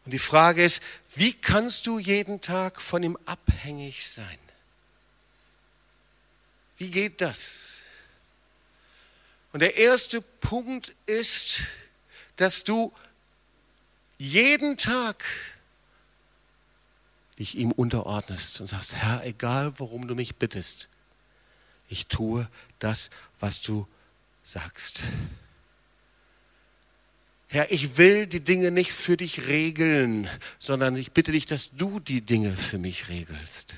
Und die Frage ist, wie kannst du jeden Tag von ihm abhängig sein? Wie geht das? Und der erste Punkt ist, dass du jeden Tag dich ihm unterordnest und sagst, Herr, egal worum du mich bittest, ich tue das, was du sagst. Herr, ich will die Dinge nicht für dich regeln, sondern ich bitte dich, dass du die Dinge für mich regelst.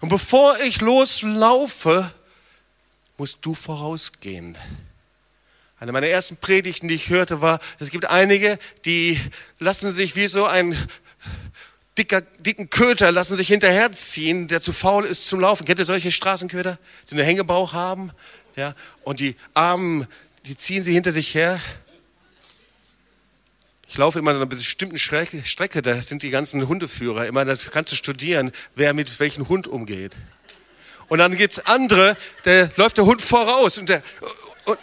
Und bevor ich loslaufe, musst du vorausgehen. Eine meiner ersten Predigten, die ich hörte, war, es gibt einige, die lassen sich wie so ein dicker, dicken Köter, lassen sich hinterherziehen, der zu faul ist zum Laufen. Kennt ihr solche Straßenköter, die einen Hängebauch haben? Ja, und die Armen, die ziehen sie hinter sich her. Ich laufe immer an einer bestimmten Strecke, da sind die ganzen Hundeführer. Immer, da kannst du studieren, wer mit welchem Hund umgeht. Und dann gibt es andere, der läuft der Hund voraus und der, und,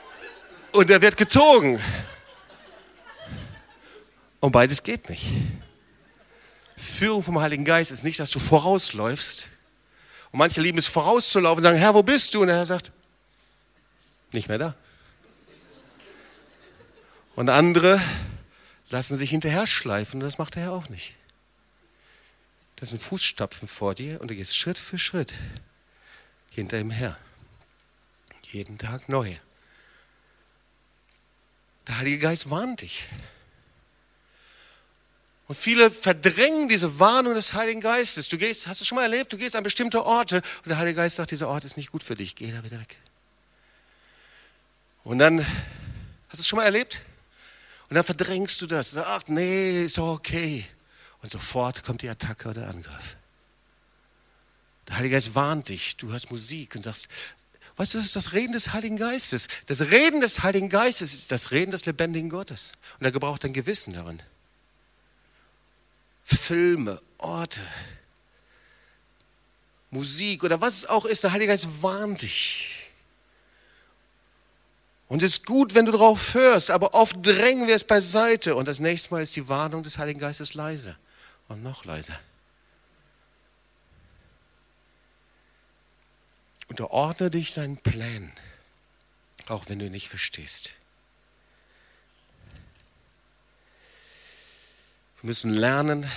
und der wird gezogen. Und beides geht nicht. Führung vom Heiligen Geist ist nicht, dass du vorausläufst. Und manche lieben es vorauszulaufen und sagen, Herr, wo bist du? Und der Herr sagt, nicht mehr da. Und andere lassen sich hinterher schleifen und das macht der Herr auch nicht. Das sind Fußstapfen vor dir und du gehst Schritt für Schritt hinter ihm her. Jeden Tag neu. Der Heilige Geist warnt dich. Und viele verdrängen diese Warnung des Heiligen Geistes. Du gehst, hast du schon mal erlebt, du gehst an bestimmte Orte und der Heilige Geist sagt, dieser Ort ist nicht gut für dich, geh da wieder weg. Und dann, hast du es schon mal erlebt? Und dann verdrängst du das. Ach nee, ist okay. Und sofort kommt die Attacke oder Angriff. Der Heilige Geist warnt dich. Du hörst Musik und sagst, was ist das Reden des Heiligen Geistes? Das Reden des Heiligen Geistes ist das Reden des lebendigen Gottes. Und er gebraucht dein Gewissen darin. Filme, Orte, Musik oder was es auch ist, der Heilige Geist warnt dich. Und es ist gut, wenn du darauf hörst, aber oft drängen wir es beiseite. Und das nächste Mal ist die Warnung des Heiligen Geistes leise und noch leiser. Unterordne dich seinen Plänen, auch wenn du nicht verstehst. Wir müssen lernen,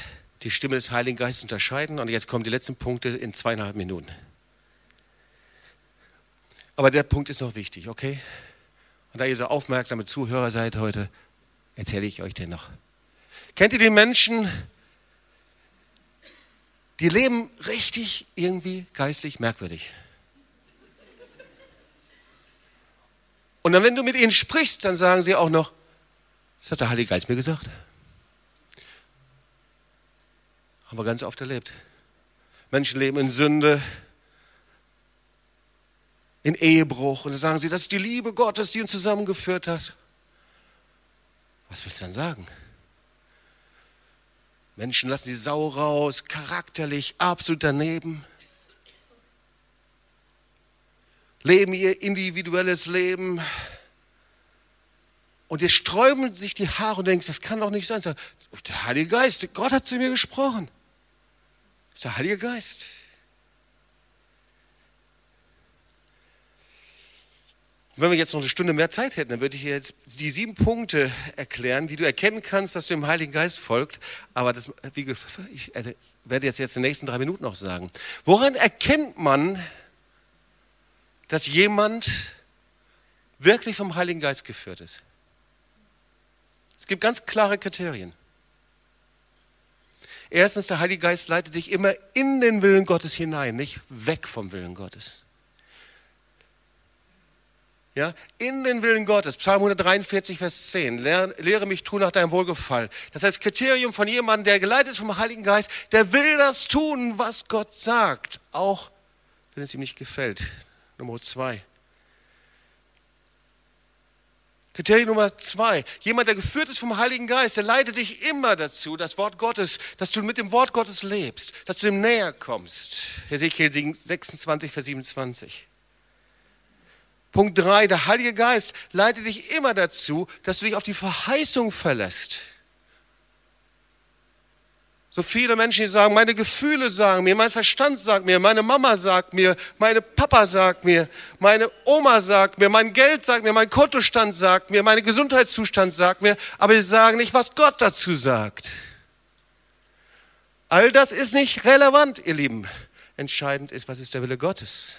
die Stimme des Heiligen Geistes zu unterscheiden. Und jetzt kommen die letzten Punkte in zweieinhalb Minuten. Aber der Punkt ist noch wichtig, okay? Und da ihr so aufmerksame Zuhörer seid heute, erzähle ich euch den noch. Kennt ihr die Menschen, die leben richtig irgendwie geistlich merkwürdig? Und dann, wenn du mit ihnen sprichst, dann sagen sie auch noch, das hat der Heilige Geist mir gesagt. Haben wir ganz oft erlebt. Menschen leben in Sünde, in Ehebruch und dann sagen sie, das ist die Liebe Gottes, die uns zusammengeführt hat. Was willst du dann sagen? Menschen lassen die Sau raus, charakterlich absolut daneben. Leben ihr individuelles Leben. Und jetzt sträuben sich die Haare und denkst, das kann doch nicht sein. Der Heilige Geist, Gott hat zu mir gesprochen. Das ist der Heilige Geist. wenn wir jetzt noch eine Stunde mehr Zeit hätten, dann würde ich dir jetzt die sieben Punkte erklären, wie du erkennen kannst, dass du dem Heiligen Geist folgt. Aber das, wie, ich werde jetzt, jetzt die nächsten drei Minuten noch sagen. Woran erkennt man, dass jemand wirklich vom Heiligen Geist geführt ist? Es gibt ganz klare Kriterien. Erstens, der Heilige Geist leitet dich immer in den Willen Gottes hinein, nicht weg vom Willen Gottes ja, in den Willen Gottes. Psalm 143, Vers 10. Lehre, mich tun nach deinem Wohlgefallen. Das heißt, Kriterium von jemandem, der geleitet ist vom Heiligen Geist, der will das tun, was Gott sagt, auch wenn es ihm nicht gefällt. Nummer zwei. Kriterium Nummer zwei. Jemand, der geführt ist vom Heiligen Geist, der leitet dich immer dazu, das Wort Gottes, dass du mit dem Wort Gottes lebst, dass du ihm näher kommst. Hesekiel 26, Vers 27. Punkt 3, der Heilige Geist leitet dich immer dazu, dass du dich auf die Verheißung verlässt. So viele Menschen, die sagen, meine Gefühle sagen mir, mein Verstand sagt mir, meine Mama sagt mir, meine Papa sagt mir, meine Oma sagt mir, mein Geld sagt mir, mein Kontostand sagt mir, mein Gesundheitszustand sagt mir, aber sie sagen nicht, was Gott dazu sagt. All das ist nicht relevant, ihr Lieben. Entscheidend ist, was ist der Wille Gottes.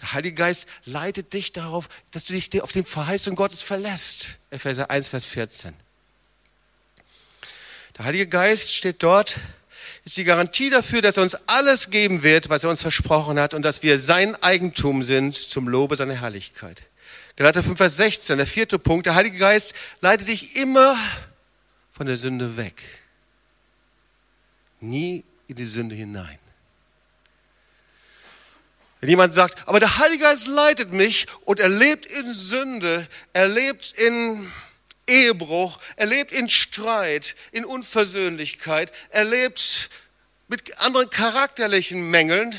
Der Heilige Geist leitet dich darauf, dass du dich auf die Verheißung Gottes verlässt. Epheser 1, Vers 14. Der Heilige Geist steht dort, ist die Garantie dafür, dass er uns alles geben wird, was er uns versprochen hat und dass wir sein Eigentum sind zum Lobe seiner Herrlichkeit. Galater 5, Vers 16, der vierte Punkt. Der Heilige Geist leitet dich immer von der Sünde weg. Nie in die Sünde hinein. Wenn jemand sagt, aber der Heilige Geist leitet mich und er lebt in Sünde, er lebt in Ehebruch, er lebt in Streit, in Unversöhnlichkeit, er lebt mit anderen charakterlichen Mängeln,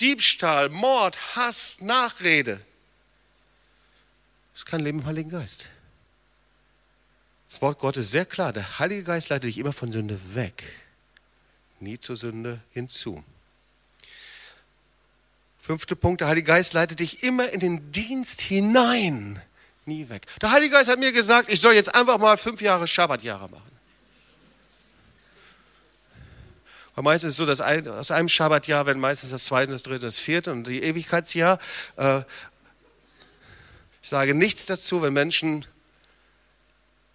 Diebstahl, Mord, Hass, Nachrede. Das ist kein Leben im Heiligen Geist. Das Wort Gottes ist sehr klar. Der Heilige Geist leitet dich immer von Sünde weg, nie zur Sünde hinzu. Fünfter Punkt, der Heilige Geist leitet dich immer in den Dienst hinein, nie weg. Der Heilige Geist hat mir gesagt, ich soll jetzt einfach mal fünf Jahre Schabbatjahre machen. Weil meistens ist es so, dass aus einem Schabbatjahr werden meistens das zweite, das dritte, das vierte und die Ewigkeitsjahr. Äh, ich sage nichts dazu, wenn Menschen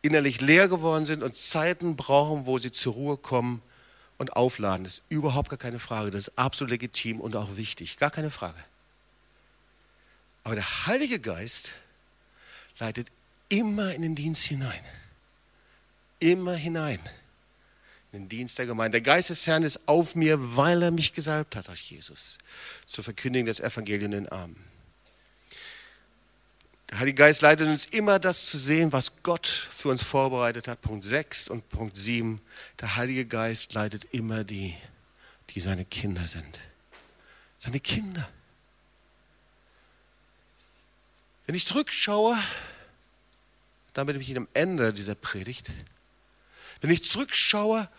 innerlich leer geworden sind und Zeiten brauchen, wo sie zur Ruhe kommen und aufladen. Das ist überhaupt gar keine Frage. Das ist absolut legitim und auch wichtig. Gar keine Frage. Aber der Heilige Geist leitet immer in den Dienst hinein. Immer hinein. in den Dienst der Gemeinde. Der Geist des Herrn ist auf mir, weil er mich gesalbt hat, sagt Jesus, zur Verkündigung des Evangeliums in den Armen. Der Heilige Geist leitet uns immer das zu sehen, was Gott für uns vorbereitet hat. Punkt 6 und Punkt 7. Der Heilige Geist leitet immer die, die seine Kinder sind. Seine Kinder. Wenn ich zurückschaue, damit bin ich am Ende dieser Predigt, wenn ich zurückschaue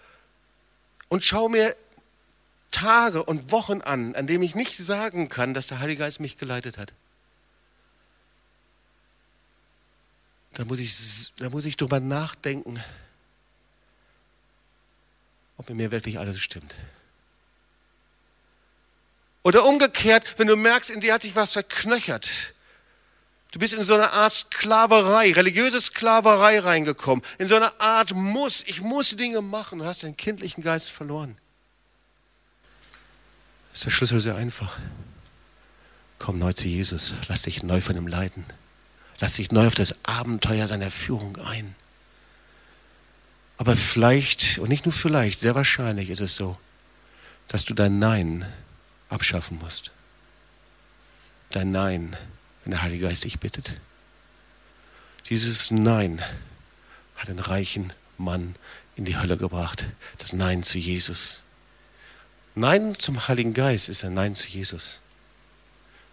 und schaue mir Tage und Wochen an, an denen ich nicht sagen kann, dass der Heilige Geist mich geleitet hat, da muss ich, da muss ich drüber nachdenken, ob in mir wirklich alles stimmt. Oder umgekehrt, wenn du merkst, in dir hat sich was verknöchert, Du bist in so eine Art Sklaverei, religiöse Sklaverei reingekommen. In so eine Art Muss, ich muss Dinge machen. Du hast den kindlichen Geist verloren. Ist der Schlüssel sehr einfach. Komm neu zu Jesus. Lass dich neu von ihm leiten. Lass dich neu auf das Abenteuer seiner Führung ein. Aber vielleicht, und nicht nur vielleicht, sehr wahrscheinlich ist es so, dass du dein Nein abschaffen musst. Dein Nein wenn der Heilige Geist dich bittet. Dieses Nein hat einen reichen Mann in die Hölle gebracht. Das Nein zu Jesus. Nein zum Heiligen Geist ist ein Nein zu Jesus.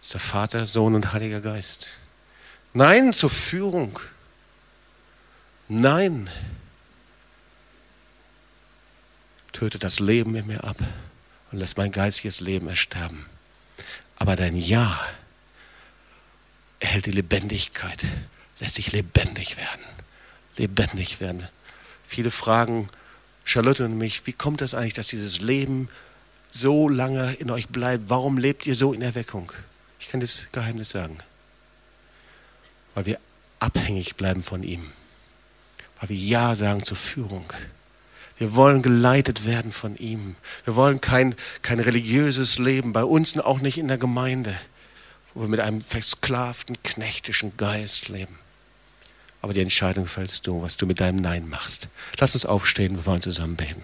Ist der Vater, Sohn und Heiliger Geist. Nein zur Führung. Nein. Töte das Leben in mir ab und lässt mein geistiges Leben ersterben. Aber dein Ja erhält die Lebendigkeit, lässt sich lebendig werden. Lebendig werden. Viele fragen Charlotte und mich, wie kommt das eigentlich, dass dieses Leben so lange in euch bleibt? Warum lebt ihr so in Erweckung? Ich kann das Geheimnis sagen. Weil wir abhängig bleiben von ihm. Weil wir Ja sagen zur Führung. Wir wollen geleitet werden von ihm. Wir wollen kein, kein religiöses Leben, bei uns auch nicht in der Gemeinde wo wir mit einem versklavten, knechtischen Geist leben. Aber die Entscheidung fällst du, was du mit deinem Nein machst. Lass uns aufstehen, wir wollen zusammen beten.